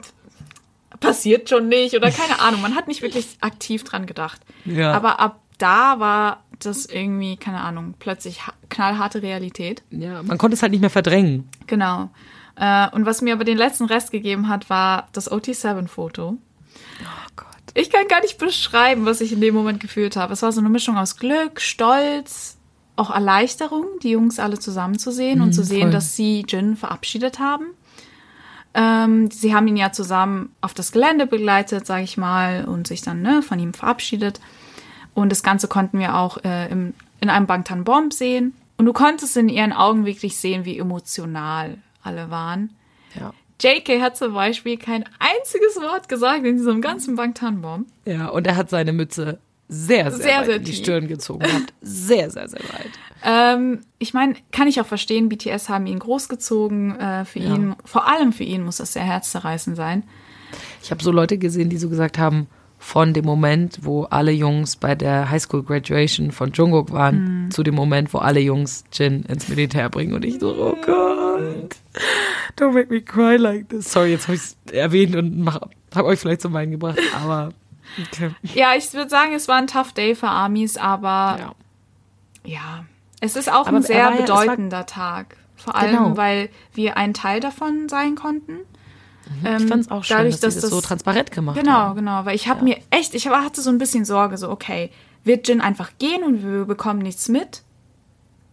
passiert schon nicht oder keine Ahnung. Man hat nicht wirklich aktiv dran gedacht. Ja. Aber ab da war das irgendwie, keine Ahnung, plötzlich ha- knallharte Realität. Ja, man konnte es halt nicht mehr verdrängen. Genau. Äh, und was mir aber den letzten Rest gegeben hat, war das OT7-Foto. Oh Gott. Ich kann gar nicht beschreiben, was ich in dem Moment gefühlt habe. Es war so eine Mischung aus Glück, Stolz, auch Erleichterung, die Jungs alle zusammenzusehen und zu sehen, voll. dass sie Jin verabschiedet haben. Ähm, sie haben ihn ja zusammen auf das Gelände begleitet, sage ich mal, und sich dann ne, von ihm verabschiedet. Und das Ganze konnten wir auch äh, im, in einem Bangtan Bomb sehen. Und du konntest in ihren Augen wirklich sehen, wie emotional alle waren. Ja. JK hat zum Beispiel kein einziges Wort gesagt in diesem ganzen Bangtan Bomb. Ja, und er hat seine Mütze sehr, sehr, Sehr, weit sehr in die tief. Stirn gezogen gehabt. (laughs) Sehr, sehr, sehr weit. Ähm, ich meine, kann ich auch verstehen, BTS haben ihn großgezogen. Äh, für ihn, vor allem für ihn muss das sehr herzzerreißend sein. Ich habe so Leute gesehen, die so gesagt haben, von dem Moment, wo alle Jungs bei der Highschool Graduation von Jungkook waren, Mhm. zu dem Moment, wo alle Jungs Jin ins Militär bringen und ich so, oh Gott, don't make me cry like this. Sorry, jetzt habe ich es erwähnt und habe euch vielleicht zum Weinen gebracht, aber okay. Ja, ich würde sagen, es war ein Tough Day für Armies, aber Ja. ja, es ist auch Aber ein sehr ja- bedeutender Tag. Vor allem, Genau. weil wir ein Teil davon sein konnten. Ich fand es auch schön, dadurch, dass, sie dass das so das- transparent gemacht Genau, haben. genau, weil ich habe mir echt, ich hatte so ein bisschen Sorge, so okay, wird Jin einfach gehen und wir bekommen nichts mit?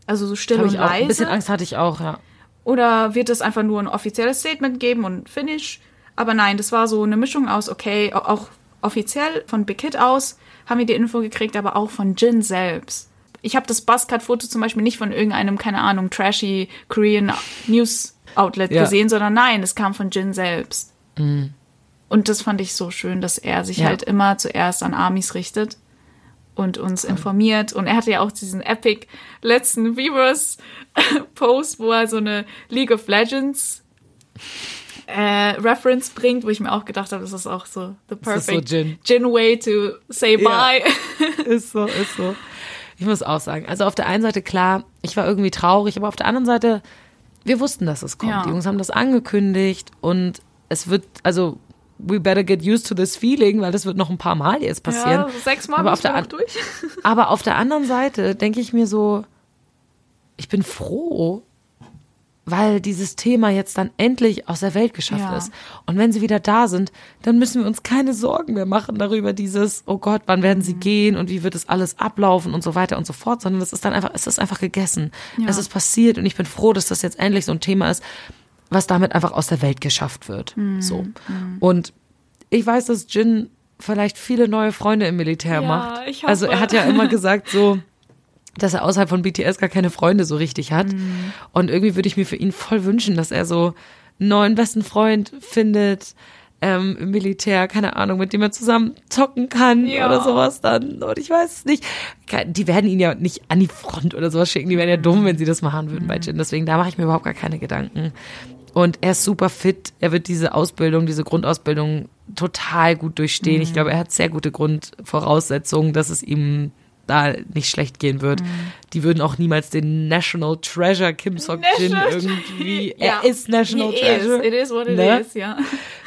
Also so still und ich auch, ein bisschen leise. Angst hatte ich auch, ja. Oder wird es einfach nur ein offizielles Statement geben und finish? Aber nein, das war so eine Mischung aus, okay, au- auch offiziell von Big Hit aus haben wir die Info gekriegt, aber auch von Jin selbst. Ich habe das Buzzcut-Foto zum Beispiel nicht von irgendeinem, keine Ahnung, trashy Korean News Outlet Ja. gesehen, sondern nein, es kam von Jin selbst. Und das fand ich so schön, dass er sich Ja. halt immer zuerst an Armies richtet und uns informiert. Und er hatte ja auch diesen epic letzten Viewers-Post, (laughs) wo er so eine League of Legends äh, Reference bringt, wo ich mir auch gedacht habe, das ist auch so the ist so perfect Jin. way to say Ja. bye. (laughs) Ist so, ist so. Ich muss auch sagen, also auf der einen Seite klar, ich war irgendwie traurig, aber auf der anderen Seite, wir wussten, dass es kommt. Ja. Die Jungs haben das angekündigt und es wird, also we better get used to this feeling, weil das wird noch ein paar Mal jetzt passieren. Ja, sechsmal aber auf der durch. (laughs) Aber auf der anderen Seite denke ich mir so, ich bin froh, weil dieses Thema jetzt dann endlich aus der Welt geschafft Ja. ist. Und wenn sie wieder da sind, dann müssen wir uns keine Sorgen mehr machen darüber dieses, oh Gott, wann werden Mhm. sie gehen und wie wird das alles ablaufen und so weiter und so fort, sondern es ist dann einfach, es ist einfach gegessen. Ja. Es ist passiert und ich bin froh, dass das jetzt endlich so ein Thema ist, was damit einfach aus der Welt geschafft wird. Mhm. So. Und ich weiß, dass Jin vielleicht viele neue Freunde im Militär Ja, macht. Also er hat ja immer gesagt, so, dass er außerhalb von BTS gar keine Freunde so richtig hat. Mhm. Und irgendwie würde ich mir für ihn voll wünschen, dass er so einen neuen besten Freund findet ähm, im Militär, keine Ahnung, mit dem er zusammen zocken kann Ja. oder sowas dann. Und ich weiß es nicht. Die werden ihn ja nicht an die Front oder sowas schicken. Die wären ja dumm, wenn sie das machen würden Mhm. bei Jin. Deswegen, da mache ich mir überhaupt gar keine Gedanken. Und er ist super fit. Er wird diese Ausbildung, diese Grundausbildung total gut durchstehen. Mhm. Ich glaube, er hat sehr gute Grundvoraussetzungen, dass es ihm da nicht schlecht gehen wird. Mhm. Die würden auch niemals den National Treasure Kim Sok Jin irgendwie, Ja. er ist National He Treasure. Is. It is what it Ne? is, ja.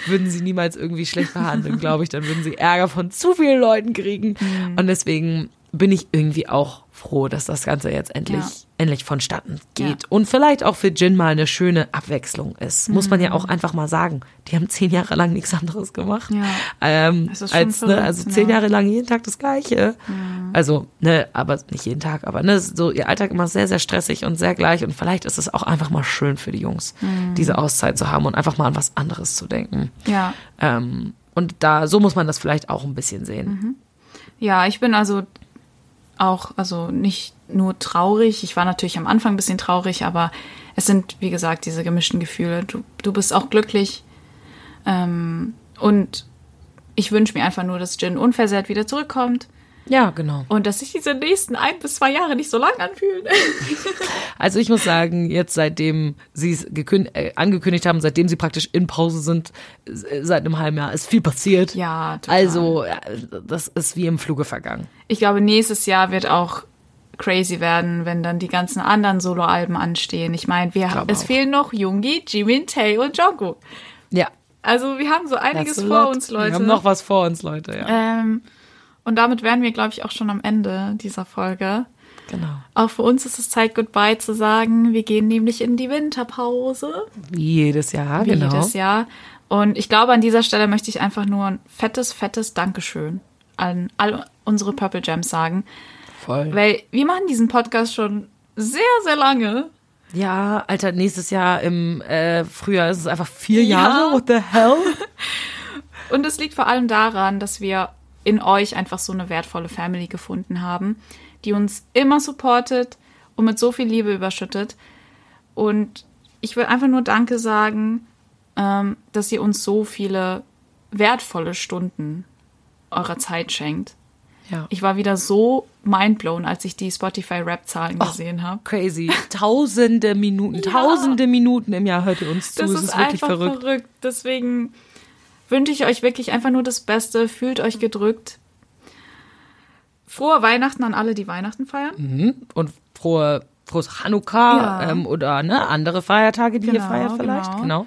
Würden sie niemals irgendwie schlecht behandeln, glaube ich. Dann würden sie Ärger von zu vielen Leuten kriegen. Mhm. Und deswegen bin ich irgendwie auch froh, dass das Ganze jetzt endlich, Ja. endlich vonstatten geht. Ja. Und vielleicht auch für Jin mal eine schöne Abwechslung ist. Muss man Mhm. ja auch einfach mal sagen. Die haben zehn Jahre lang nichts anderes gemacht. Ja. Ähm, als, ne, verrückt, also ja. zehn Jahre lang jeden Tag das Gleiche. Also, ne, aber nicht jeden Tag, aber ne, so ihr Alltag immer sehr, sehr stressig und sehr gleich. Und vielleicht ist es auch einfach mal schön für die Jungs, Mhm. diese Auszeit zu haben und einfach mal an was anderes zu denken. Ja. Ähm, und da, so muss man das vielleicht auch ein bisschen sehen. Mhm. Ja, ich bin also auch, also nicht nur traurig. Ich war natürlich am Anfang ein bisschen traurig, aber es sind, wie gesagt, diese gemischten Gefühle. Du, du bist auch glücklich. Ähm, und ich wünsche mir einfach nur, dass Jin unversehrt wieder zurückkommt Ja, genau. und dass sich diese nächsten ein bis zwei Jahre nicht so lang anfühlen. (laughs) Also ich muss sagen, jetzt seitdem sie es äh, angekündigt haben, seitdem sie praktisch in Pause sind, äh, seit einem halben Jahr, ist viel passiert. Ja, total. Also, das ist wie im Fluge vergangen. Ich glaube, nächstes Jahr wird auch crazy werden, wenn dann die ganzen anderen Soloalben anstehen. Ich meine, wir Glaub es auch. fehlen noch Yoongi, Jimin, Tae und Jungkook. Ja. Also wir haben so einiges vor lot. uns, Leute. Wir haben noch was vor uns, Leute, ja. ähm, und damit wären wir, glaube ich, auch schon am Ende dieser Folge. Genau. Auch für uns ist es Zeit, Goodbye zu sagen. Wir gehen nämlich in die Winterpause, Wie jedes Jahr, wie genau. jedes Jahr. Und ich glaube, an dieser Stelle möchte ich einfach nur ein fettes, fettes Dankeschön an all unsere Purple Gems sagen. Voll. Weil wir machen diesen Podcast schon sehr, sehr lange. Ja, Alter, nächstes Jahr im äh, Frühjahr ist es einfach vier Ja. Jahre. What the hell? (laughs) Und es liegt vor allem daran, dass wir in euch einfach so eine wertvolle Family gefunden haben, die uns immer supportet und mit so viel Liebe überschüttet. Und ich will einfach nur Danke sagen, ähm, dass ihr uns so viele wertvolle Stunden eurer Zeit schenkt. Ja. Ich war wieder so mindblown, als ich die Spotify-Rap-Zahlen gesehen habe. Crazy. Tausende Minuten, (laughs) tausende Minuten im Jahr hört ihr uns zu. Das es ist, ist wirklich einfach verrückt. verrückt. Deswegen wünsche ich euch wirklich einfach nur das Beste. Fühlt euch gedrückt. Frohe Weihnachten an alle, die Weihnachten feiern. Und frohe, frohes Hanukkah Ja. ähm, oder ne, andere Feiertage, die ihr Genau, feiert vielleicht. genau. Genau.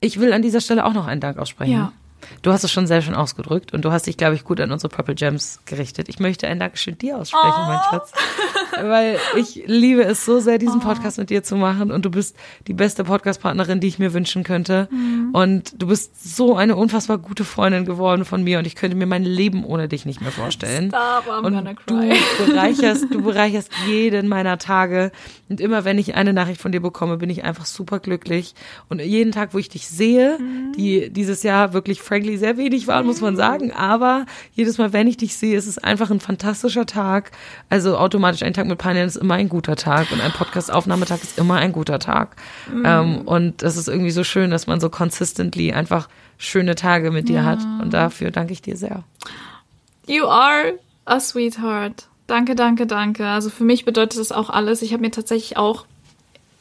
Ich will an dieser Stelle auch noch einen Dank aussprechen. Ja. Du hast es schon sehr schön ausgedrückt und du hast dich, glaube ich, gut an unsere Purple Gems gerichtet. Ich möchte ein Dankeschön dir aussprechen, mein Oh. Schatz. Weil ich liebe es so sehr, diesen Podcast mit dir zu machen und du bist die beste Podcast-Partnerin, die ich mir wünschen könnte. Mhm. Und du bist so eine unfassbar gute Freundin geworden von mir und ich könnte mir mein Leben ohne dich nicht mehr vorstellen. Stop, I'm und gonna du cry. (laughs) bereicherst, du bereicherst jeden meiner Tage. Und immer wenn ich eine Nachricht von dir bekomme, bin ich einfach super glücklich. Und jeden Tag, wo ich dich sehe, die dieses Jahr wirklich frankly sehr wenig waren, muss man sagen. Aber jedes Mal, wenn ich dich sehe, ist es einfach ein fantastischer Tag. Also automatisch ein Tag mit Panel ist immer ein guter Tag und ein Podcast-Aufnahmetag ist immer ein guter Tag. Ähm, und es ist irgendwie so schön, dass man so consistently einfach schöne Tage mit dir hat. Und dafür danke ich dir sehr. You are a sweetheart. Danke, danke, danke. Also für mich bedeutet das auch alles. Ich habe mir tatsächlich auch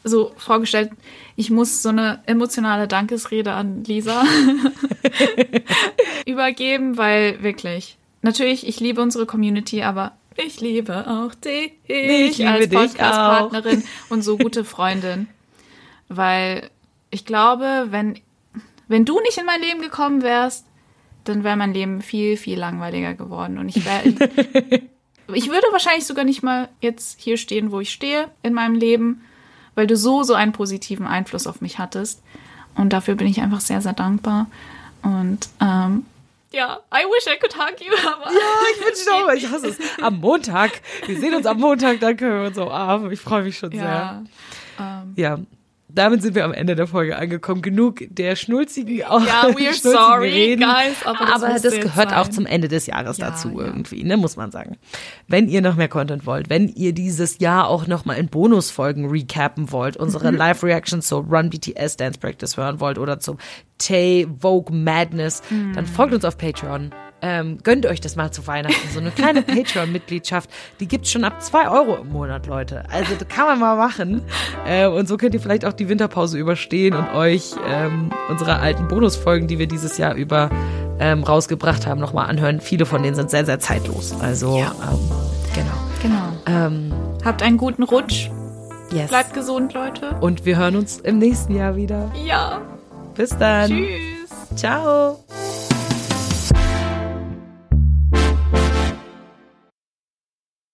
so vorgestellt, ich muss so eine emotionale Dankesrede an Lisa (laughs) (laughs) übergeben, weil wirklich, natürlich, ich liebe unsere Community, aber ich liebe auch dich Ich liebe als Podcast-Partnerin und so gute Freundin. Weil ich glaube, wenn, wenn du nicht in mein Leben gekommen wärst, dann wäre mein Leben viel, viel langweiliger geworden. Und ich wäre. (laughs) ich würde wahrscheinlich sogar nicht mal jetzt hier stehen, wo ich stehe in meinem Leben, weil du so, so einen positiven Einfluss auf mich hattest. Und dafür bin ich einfach sehr, sehr dankbar. Und ähm, ja, I wish I could hug you. (laughs) Aber Ja, ich wünsche dir auch, ich hasse es. (laughs) Am Montag. Wir sehen uns am Montag, dann können wir uns umarmen. Ich freue mich schon sehr. ja, ähm, Ja. Damit sind wir am Ende der Folge angekommen. Genug der schnulzigen, Ja, (laughs) we're schnulzigen sorry, Reden. guys, aber das aber das, gehört auch sein. zum Ende des Jahres Ja, dazu ja. irgendwie, ne, muss man sagen. Wenn ihr noch mehr Content wollt, wenn ihr dieses Jahr auch noch mal in Bonusfolgen recappen wollt, unsere. (laughs) Live-Reactions zur Run BTS Dance Practice hören wollt oder zum Tay Vogue Madness, Mhm. dann folgt uns auf Patreon. Ähm, gönnt euch das mal zu Weihnachten. So eine kleine (laughs) Patreon-Mitgliedschaft, die gibt's schon ab zwei Euro im Monat, Leute. Also das kann man mal machen. Äh, und so könnt ihr vielleicht auch die Winterpause überstehen und euch ähm, unsere alten Bonusfolgen, die wir dieses Jahr über ähm, rausgebracht haben, nochmal anhören. Viele von denen sind sehr, sehr zeitlos. Also Ja. ähm, genau. genau. Ähm, Habt einen guten Rutsch. yes. Bleibt gesund, Leute. Und wir hören uns im nächsten Jahr wieder. Ja. Bis dann. Tschüss. Ciao.